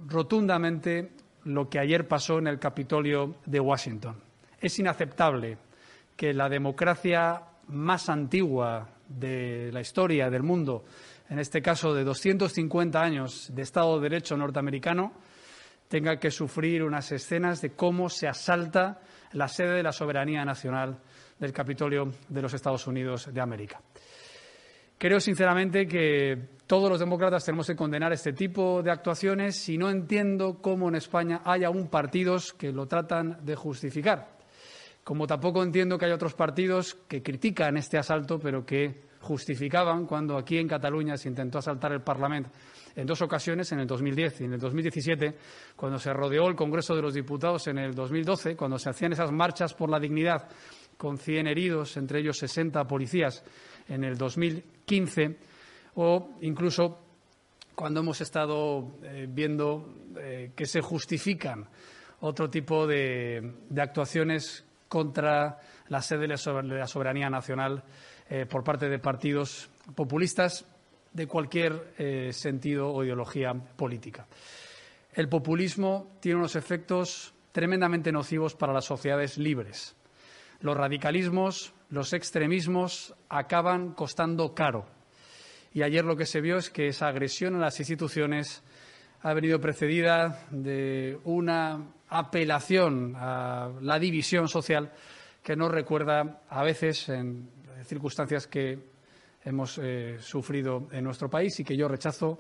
rotundamente lo que ayer pasó en el Capitolio de Washington. Es inaceptable que la democracia más antigua de la historia del mundo, en este caso de 250 años de Estado de Derecho norteamericano, tenga que sufrir unas escenas de cómo se asalta la sede de la soberanía nacional del Capitolio de los Estados Unidos de América. Creo sinceramente que todos los demócratas tenemos que condenar este tipo de actuaciones y no entiendo cómo en España hay aún partidos que lo tratan de justificar. Como tampoco entiendo que hay otros partidos que critican este asalto, pero que justificaban cuando aquí en Cataluña se intentó asaltar el Parlamento en dos ocasiones, en el 2010 y en el 2017, cuando se rodeó el Congreso de los Diputados en el 2012, cuando se hacían esas marchas por la dignidad con 100 heridos, entre ellos 60 policías, en el 2015, o incluso cuando hemos estado eh, viendo eh, que se justifican otro tipo de, actuaciones contra la sede de la soberanía nacional eh, por parte de partidos populistas de cualquier sentido o ideología política. El populismo tiene unos efectos tremendamente nocivos para las sociedades libres los radicalismos, los extremismos acaban costando caro. Y ayer lo que se vio es que esa agresión a las instituciones ha venido precedida de una apelación a la división social que nos recuerda a veces en circunstancias que hemos eh, sufrido en nuestro país y que yo rechazo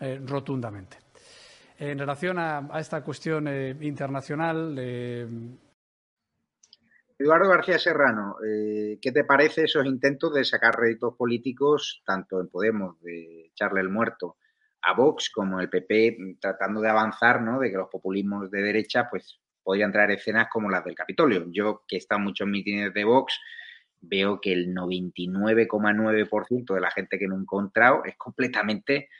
eh, rotundamente. En relación a, esta cuestión eh, internacional, Eduardo García Serrano, eh, ¿qué te parece esos intentos de sacar réditos políticos, tanto en Podemos, de echarle el muerto a Vox, como el PP, tratando de avanzar, ¿no? De que los populismos de derecha, pues, podrían traer escenas como las del Capitolio. Yo, que he estado en muchos mítines de Vox, veo que el 99,9% de la gente que no he encontrado es completamente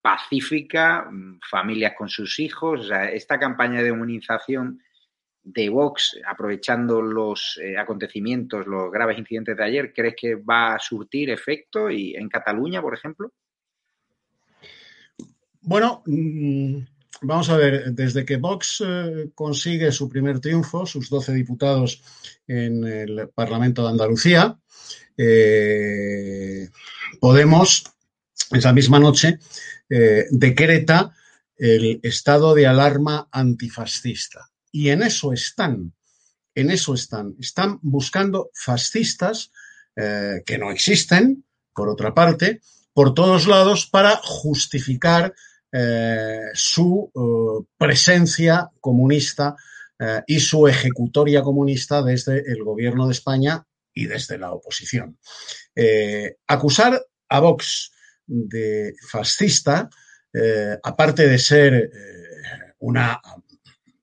pacífica, mm, familias con sus hijos. O sea, esta campaña de inmunización de Vox, aprovechando los eh, acontecimientos, los graves incidentes de ayer, ¿crees que va a surtir efecto y en Cataluña, por ejemplo? Bueno, mmm, vamos a ver, desde que Vox eh, consigue su primer triunfo, sus 12 diputados en el Parlamento de Andalucía, eh, Podemos esa misma noche, decreta el estado de alarma antifascista. Y en eso están, en eso están. Están buscando fascistas eh, que no existen, por otra parte, por todos lados para justificar eh, su presencia comunista y su ejecutoria comunista desde el gobierno de España y desde la oposición. acusar a Vox de fascista, eh, aparte de ser eh, una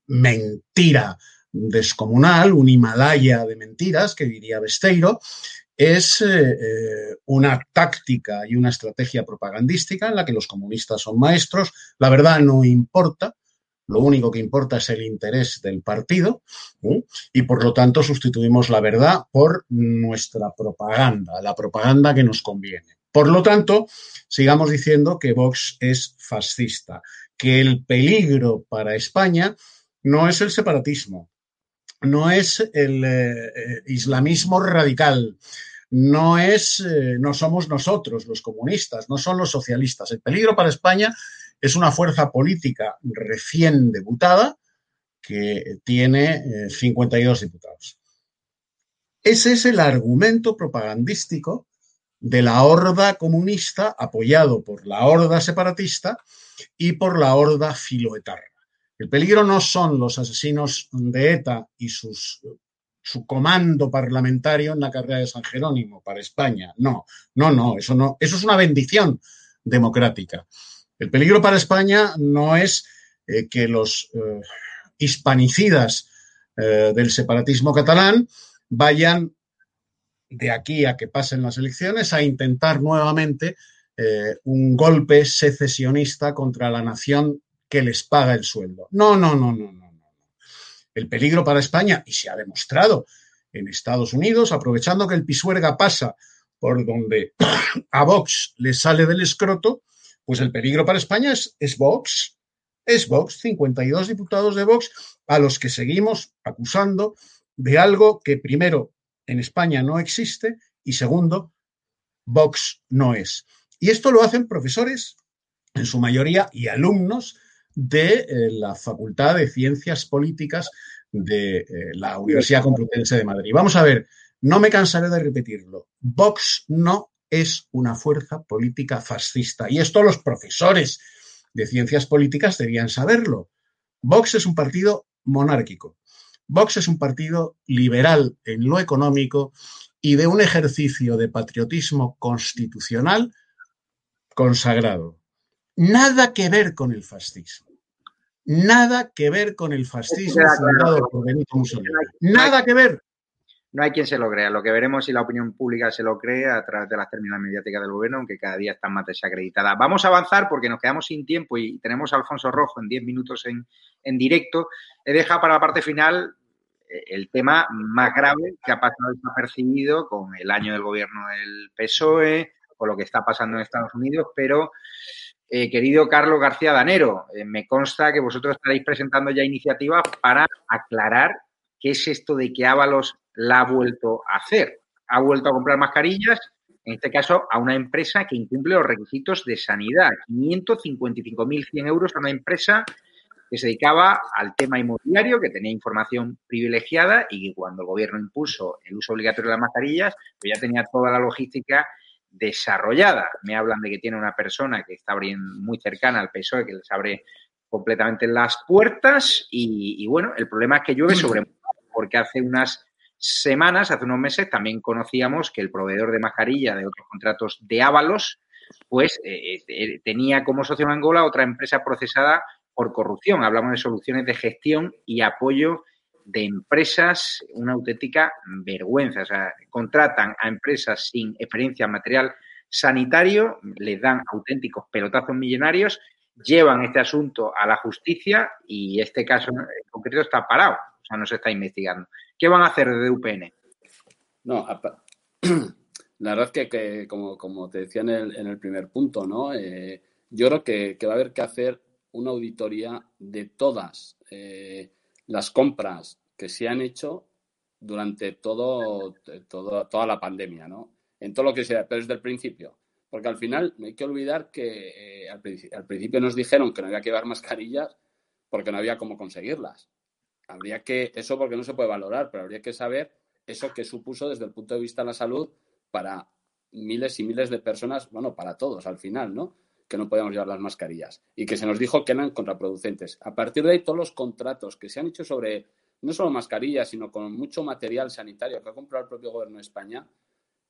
mentira descomunal, un Himalaya de mentiras, que diría Besteiro, es eh, una táctica y una estrategia propagandística en la que los comunistas son maestros. La verdad no importa, lo único que importa es el interés del partido y por lo tanto sustituimos la verdad por nuestra propaganda, la propaganda que nos conviene. Por lo tanto, sigamos diciendo que Vox es fascista, que el peligro para España no es el separatismo, no es el eh, eh, islamismo radical, no es, eh, no somos nosotros los comunistas, no son los socialistas. El peligro para España es una fuerza política recién debutada que tiene 52 diputados. Ese es el argumento propagandístico de la horda comunista apoyado por la horda separatista y por la horda filoetarra. El peligro no son los asesinos de ETA y su comando parlamentario en la carrera de San Jerónimo para España. No, no, no, eso no, eso es una bendición democrática. El peligro para España no es eh, que los eh, hispanicidas eh, del separatismo catalán vayan de aquí a que pasen las elecciones a intentar nuevamente un golpe secesionista contra la nación que les paga el sueldo. No, no, no, no, no. El peligro para España, y se ha demostrado en Estados Unidos, aprovechando que el Pisuerga pasa por donde a Vox le sale del escroto, pues el peligro para España es, es Vox, es Vox, 52 diputados de Vox, a los que seguimos acusando de algo que primero en España no existe y segundo, Vox no es. Y esto lo hacen profesores, en su mayoría, y alumnos de eh, la Facultad de Ciencias Políticas de eh, la Universidad Complutense de Madrid. Vamos a ver, no me cansaré de repetirlo. Vox no es una fuerza política fascista. Y esto los profesores de ciencias políticas deberían saberlo. Vox es un partido monárquico. Vox es un partido liberal en lo económico y de un ejercicio de patriotismo constitucional consagrado. Nada que ver con el fascismo. Nada que ver con el fascismo fundado por Benito Mussolini. Nada que ver. No hay quien se lo crea. Lo que veremos si la opinión pública se lo cree a través de las terminales mediáticas del gobierno, aunque cada día están más desacreditadas. Vamos a avanzar porque nos quedamos sin tiempo y tenemos a Alfonso Rojo en 10 minutos en, en directo. He dejado para la parte final eh, el tema más grave que ha pasado desapercibido con el año del gobierno del PSOE, con lo que está pasando en Estados Unidos, pero eh, querido Carlos García Danero, eh, me consta que vosotros estaréis presentando ya iniciativas para aclarar qué es esto de que Ábalos la ha vuelto a hacer. Ha vuelto a comprar mascarillas, en este caso a una empresa que incumple los requisitos de sanidad. 555.100 euros a una empresa que se dedicaba al tema inmobiliario, que tenía información privilegiada y que cuando el gobierno impuso el uso obligatorio de las mascarillas, pues ya tenía toda la logística desarrollada. Me hablan de que tiene una persona que está muy cercana al PSOE, que les abre completamente las puertas y, y bueno, el problema es que llueve sobre porque hace unas semanas, hace unos meses, también conocíamos que el proveedor de mascarilla de otros contratos de Ábalos, pues eh, eh, tenía como socio en Angola otra empresa procesada por corrupción. Hablamos de soluciones de gestión y apoyo de empresas, una auténtica vergüenza. O sea, contratan a empresas sin experiencia en material sanitario, les dan auténticos pelotazos millonarios, llevan este asunto a la justicia y este caso en concreto está parado, o sea, no se está investigando. ¿Qué van a hacer desde UPN? No, la verdad es que, como, te decía en el, primer punto, ¿no? Eh, yo creo que, que va a haber que hacer una auditoría de todas eh, las compras que se han hecho durante todo, toda la pandemia, ¿no? En todo lo que sea, pero desde el principio. Porque al final no hay que olvidar que eh, al, principio nos dijeron que no había que llevar mascarillas porque no había cómo conseguirlas. Habría que, eso porque no se puede valorar, pero habría que saber eso que supuso desde el punto de vista de la salud para miles y miles de personas, bueno, para todos al final, ¿no? Que no podíamos llevar las mascarillas y que se nos dijo que eran contraproducentes. A partir de ahí, todos los contratos que se han hecho sobre no solo mascarillas, sino con mucho material sanitario que ha comprado el propio gobierno de España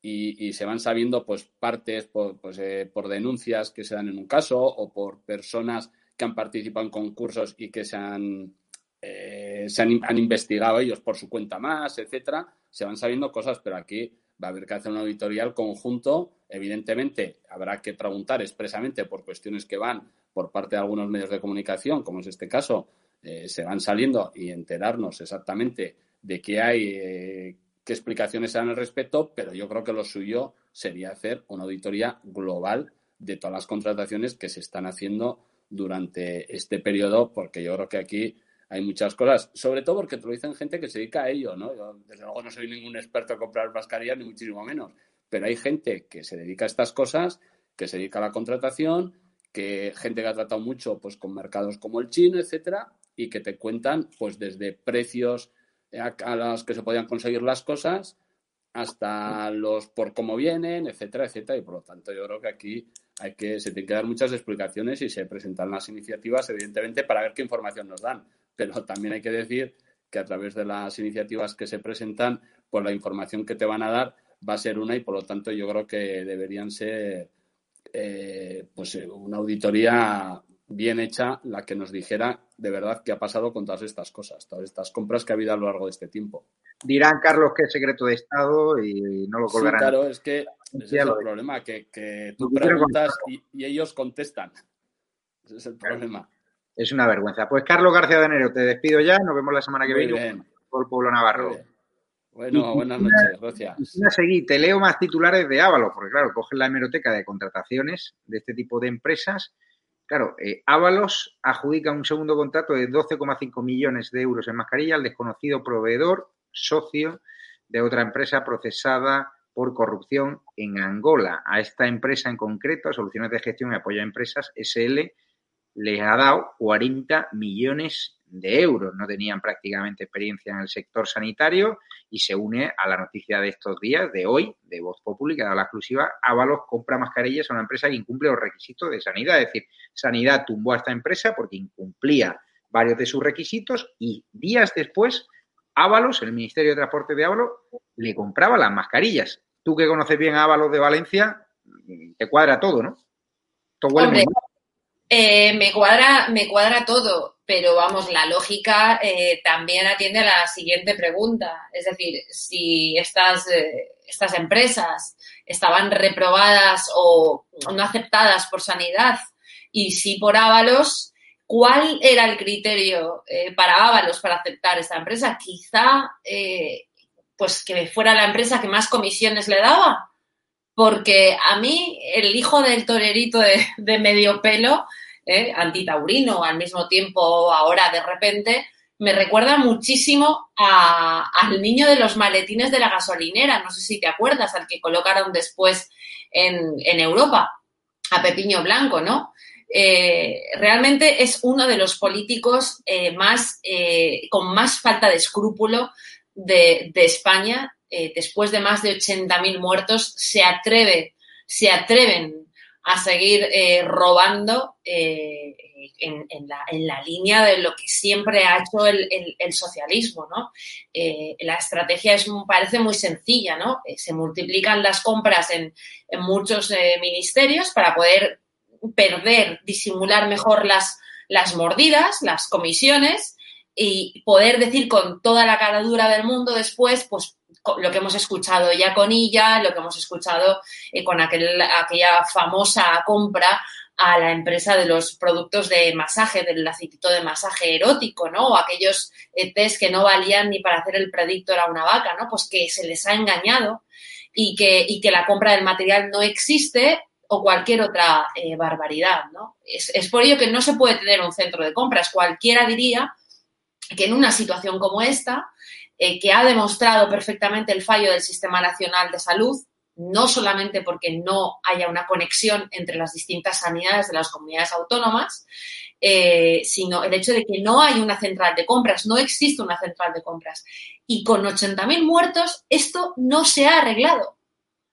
y, se van sabiendo pues partes por, pues, eh, por denuncias que se dan en un caso o por personas que han participado en concursos y que se han, eh, se han, han, investigado ellos por su cuenta más, etcétera, se van sabiendo cosas, pero aquí va a haber que hacer una auditoría al conjunto. Evidentemente, habrá que preguntar expresamente por cuestiones que van por parte de algunos medios de comunicación, como es este caso, eh, se van saliendo y enterarnos exactamente de qué hay, eh, qué explicaciones dan al respecto, pero yo creo que lo suyo sería hacer una auditoría global de todas las contrataciones que se están haciendo durante este periodo, porque yo creo que aquí hay muchas cosas, sobre todo porque te lo dicen gente que se dedica a ello, ¿no? Yo, desde luego, no soy ningún experto en comprar mascarillas, ni muchísimo menos, pero hay gente que se dedica a estas cosas, que se dedica a la contratación, que gente que ha tratado mucho pues con mercados como el chino, etcétera, y que te cuentan pues desde precios a, a los que se podían conseguir las cosas hasta los por cómo vienen, etcétera, etcétera, y por lo tanto yo creo que aquí hay que se tienen que dar muchas explicaciones y se presentan las iniciativas evidentemente para ver qué información nos dan pero también hay que decir que a través de las iniciativas que se presentan, pues la información que te van a dar va a ser una y por lo tanto yo creo que deberían ser eh, pues eh, una auditoría bien hecha la que nos dijera de verdad qué ha pasado con todas estas cosas, todas estas compras que ha habido a lo largo de este tiempo. Dirán, Carlos, que es secreto de Estado y no lo colgarán. Sí, claro, es que ese es el problema, que, tú preguntas y, y, ellos contestan. Ese es el problema es una vergüenza. Pues Carlos García de Enero, te despido ya, nos vemos la semana que viene por el pueblo navarro. Bueno, buenas noches, gracias. Seguí, te leo más titulares de Ábalos, porque claro, cogen la hemeroteca de contrataciones de este tipo de empresas. Claro, eh, Ábalos adjudica un segundo contrato de 12,5 millones de euros en mascarilla al desconocido proveedor, socio de otra empresa procesada por corrupción en Angola. A esta empresa en concreto, Soluciones de Gestión y Apoyo a Empresas, SL, les ha dado 40 millones de euros. No tenían prácticamente experiencia en el sector sanitario y se une a la noticia de estos días, de hoy, de Voz Pública, de la exclusiva, Ábalos compra mascarillas a una empresa que incumple los requisitos de sanidad. Es decir, Sanidad tumbó a esta empresa porque incumplía varios de sus requisitos y días después, Ábalos, el Ministerio de Transporte de Ábalos, le compraba las mascarillas. Tú que conoces bien a Ábalos de Valencia, te cuadra todo, ¿no? Todo huele muy mal. Eh, me, cuadra, me cuadra todo, pero vamos, la lógica eh, también atiende a la siguiente pregunta. Es decir, si estas, eh, estas empresas estaban reprobadas o no aceptadas por sanidad y sí por Ábalos, ¿cuál era el criterio para Ábalos para aceptar esta empresa? Quizá pues que fuera la empresa que más comisiones le daba porque a mí el hijo del torerito de, medio pelo, eh, antitaurino, al mismo tiempo ahora de repente, me recuerda muchísimo al niño de los maletines de la gasolinera, no sé si te acuerdas, al que colocaron después en, Europa, a Pepiño Blanco, ¿no? Eh, realmente es uno de los políticos eh, más con más falta de escrúpulo de, de España eh, después de más de 80.000 muertos, se atreve, se atreven a seguir eh, robando eh, en, la, línea de lo que siempre ha hecho el, socialismo, ¿no? la estrategia es, parece muy sencilla, ¿no? se multiplican las compras en, en muchos ministerios para poder perder, disimular mejor las, las mordidas, las comisiones y poder decir con toda la cara dura del mundo después, pues lo que hemos escuchado ya con ella, lo que hemos escuchado eh, con aquel, aquella famosa compra a la empresa de los productos de masaje, del aceitito de masaje erótico, ¿no? O aquellos eh, test que no valían ni para hacer el predictor a una vaca, ¿no? Pues que se les ha engañado y que, la compra del material no existe o cualquier otra eh, barbaridad, ¿no? Es por ello que no se puede tener un centro de compras. Cualquiera diría que en una situación como esta, eh, que ha demostrado perfectamente el fallo del Sistema Nacional de Salud, no solamente porque no haya una conexión entre las distintas sanidades de las comunidades autónomas, eh, sino el hecho de que no hay una central de compras, no existe una central de compras. Y con 80.000 muertos esto no se ha arreglado.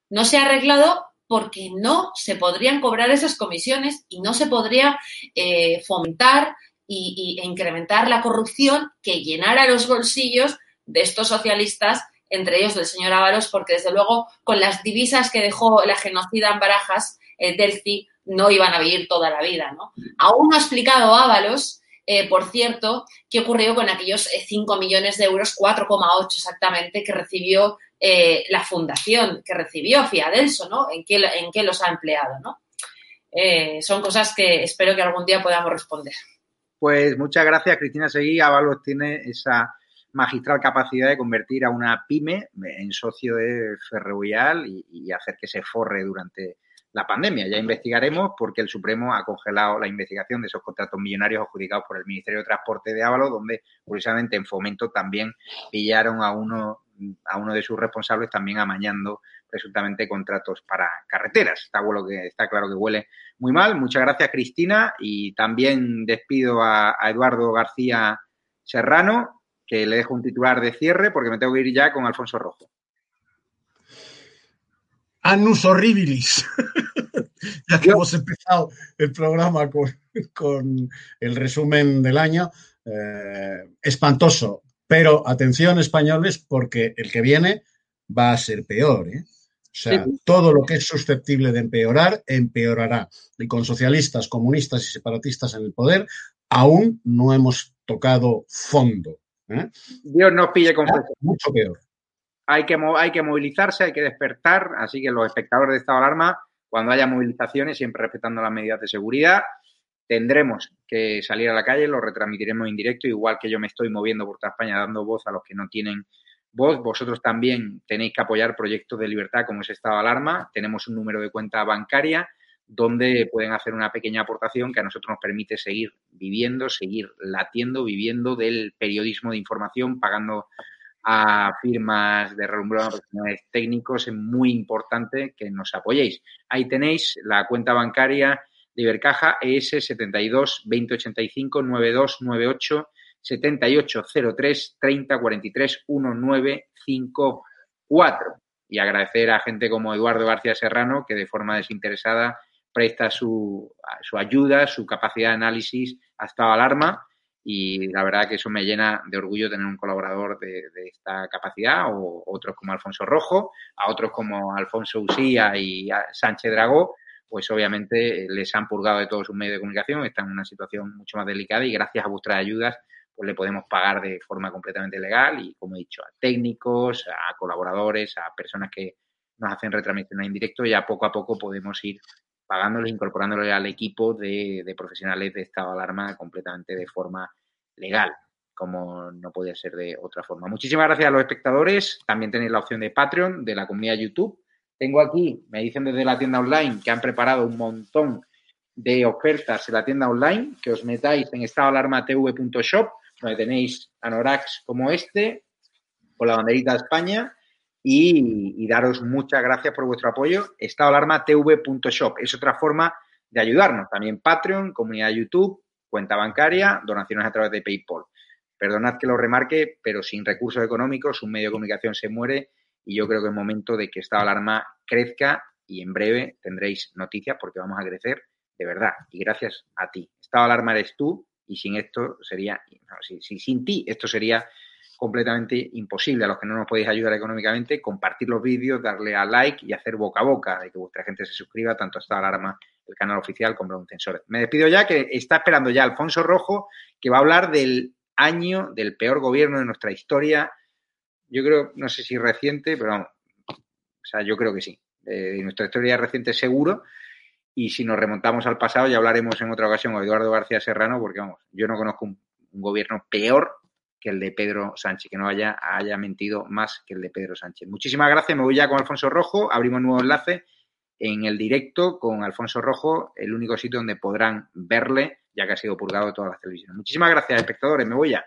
No se ha arreglado porque no se podrían cobrar esas comisiones y no se podría eh, fomentar y, e incrementar la corrupción que llenara los bolsillos de estos socialistas, entre ellos del señor Ábalos, porque desde luego con las divisas que dejó la genocida en Barajas, eh, no iban a vivir toda la vida. ¿no? Aún no ha explicado Ábalos, eh, por cierto, qué ocurrió con aquellos 5 millones de euros, 4,8 exactamente, que recibió eh, la fundación que recibió Fiadelso, ¿no? ¿En qué, en qué los ha empleado, ¿no? Eh, son cosas que espero que algún día podamos responder. Pues muchas gracias, Cristina Seguí. Avalos tiene esa magistral capacidad de convertir a una pyme en socio de Ferrovial y, hacer que se forre durante la pandemia. Ya investigaremos porque el Supremo ha congelado la investigación de esos contratos millonarios adjudicados por el Ministerio de Transporte de Ábalos, donde curiosamente en Fomento también pillaron a uno a uno de sus responsables también amañando presuntamente contratos para carreteras. Está, que, está claro que huele muy mal. Muchas gracias, Cristina. Y también despido a, Eduardo García Serrano, que le dejo un titular de cierre porque me tengo que ir ya con Alfonso Rojo. Anus horribilis. ya que hemos empezado el programa con, el resumen del año. Eh, espantoso. Pero atención, españoles, porque el que viene va a ser peor. ¿eh? O sea, todo lo que es susceptible de empeorar, empeorará. Y con socialistas, comunistas y separatistas en el poder, aún no hemos tocado fondo. ¿Eh? Dios nos pille con Mucho peor. Hay que, hay que movilizarse, hay que despertar, así que los espectadores de estado de alarma, cuando haya movilizaciones, siempre respetando las medidas de seguridad, tendremos que salir a la calle, lo retransmitiremos en directo, igual que yo me estoy moviendo por toda España dando voz a los que no tienen voz. Vosotros también tenéis que apoyar proyectos de libertad como es Estado de Alarma. Tenemos un número de cuenta bancaria donde pueden hacer una pequeña aportación que a nosotros nos permite seguir viviendo, seguir latiendo, viviendo del periodismo de información, pagando a firmas de profesionales técnicos. Es muy importante que nos apoyéis. Ahí tenéis la cuenta bancaria de Ibercaja ES 72 2085 9298 7803 3043 1954. Y agradecer a gente como Eduardo García Serrano, que de forma desinteresada presta su, su ayuda, su capacidad de análisis a estado alarma. Y la verdad que eso me llena de orgullo tener un colaborador de, de, esta capacidad, o otros como Alfonso Rojo, a otros como Alfonso Usía y Sánchez Dragó, pues obviamente les han purgado de todos sus medios de comunicación, están en una situación mucho más delicada y gracias a vuestras ayudas pues le podemos pagar de forma completamente legal y, como he dicho, a técnicos, a colaboradores, a personas que nos hacen retransmisiones en directo, ya poco a poco podemos ir pagándoles, incorporándoles al equipo de, profesionales de estado de alarma completamente de forma legal, como no podía ser de otra forma. Muchísimas gracias a los espectadores. También tenéis la opción de Patreon, de la comunidad YouTube tengo aquí, me dicen desde la tienda online que han preparado un montón de ofertas en la tienda online, que os metáis en estadoalarmatv.shop, donde tenéis anoraks como este, con la banderita de España, y, daros muchas gracias por vuestro apoyo. estadoalarmatv.shop es otra forma de ayudarnos. También Patreon, comunidad de YouTube, cuenta bancaria, donaciones a través de PayPal. Perdonad que lo remarque, pero sin recursos económicos un medio de comunicación se muere y yo creo que es momento de que esta alarma crezca y en breve tendréis noticias porque vamos a crecer de verdad y gracias a ti. Estado alarma eres tú y sin esto sería, si, sin ti esto sería completamente imposible. A los que no nos podéis ayudar económicamente, compartir los vídeos, darle a like y hacer boca a boca de que vuestra gente se suscriba tanto a esta alarma, el canal oficial, como un censor. Me despido ya, que está esperando ya Alfonso Rojo, que va a hablar del año del peor gobierno de nuestra historia yo creo, no sé si reciente, pero vamos, o sea, yo creo que sí. Eh, nuestra historia reciente seguro. Y si nos remontamos al pasado, ya hablaremos en otra ocasión con Eduardo García Serrano, porque vamos, yo no conozco un, gobierno peor que el de Pedro Sánchez, que no haya, haya mentido más que el de Pedro Sánchez. Muchísimas gracias, me voy ya con Alfonso Rojo, abrimos un nuevo enlace en el directo con Alfonso Rojo, el único sitio donde podrán verle, ya que ha sido purgado de todas las televisiones. Muchísimas gracias, espectadores, me voy ya.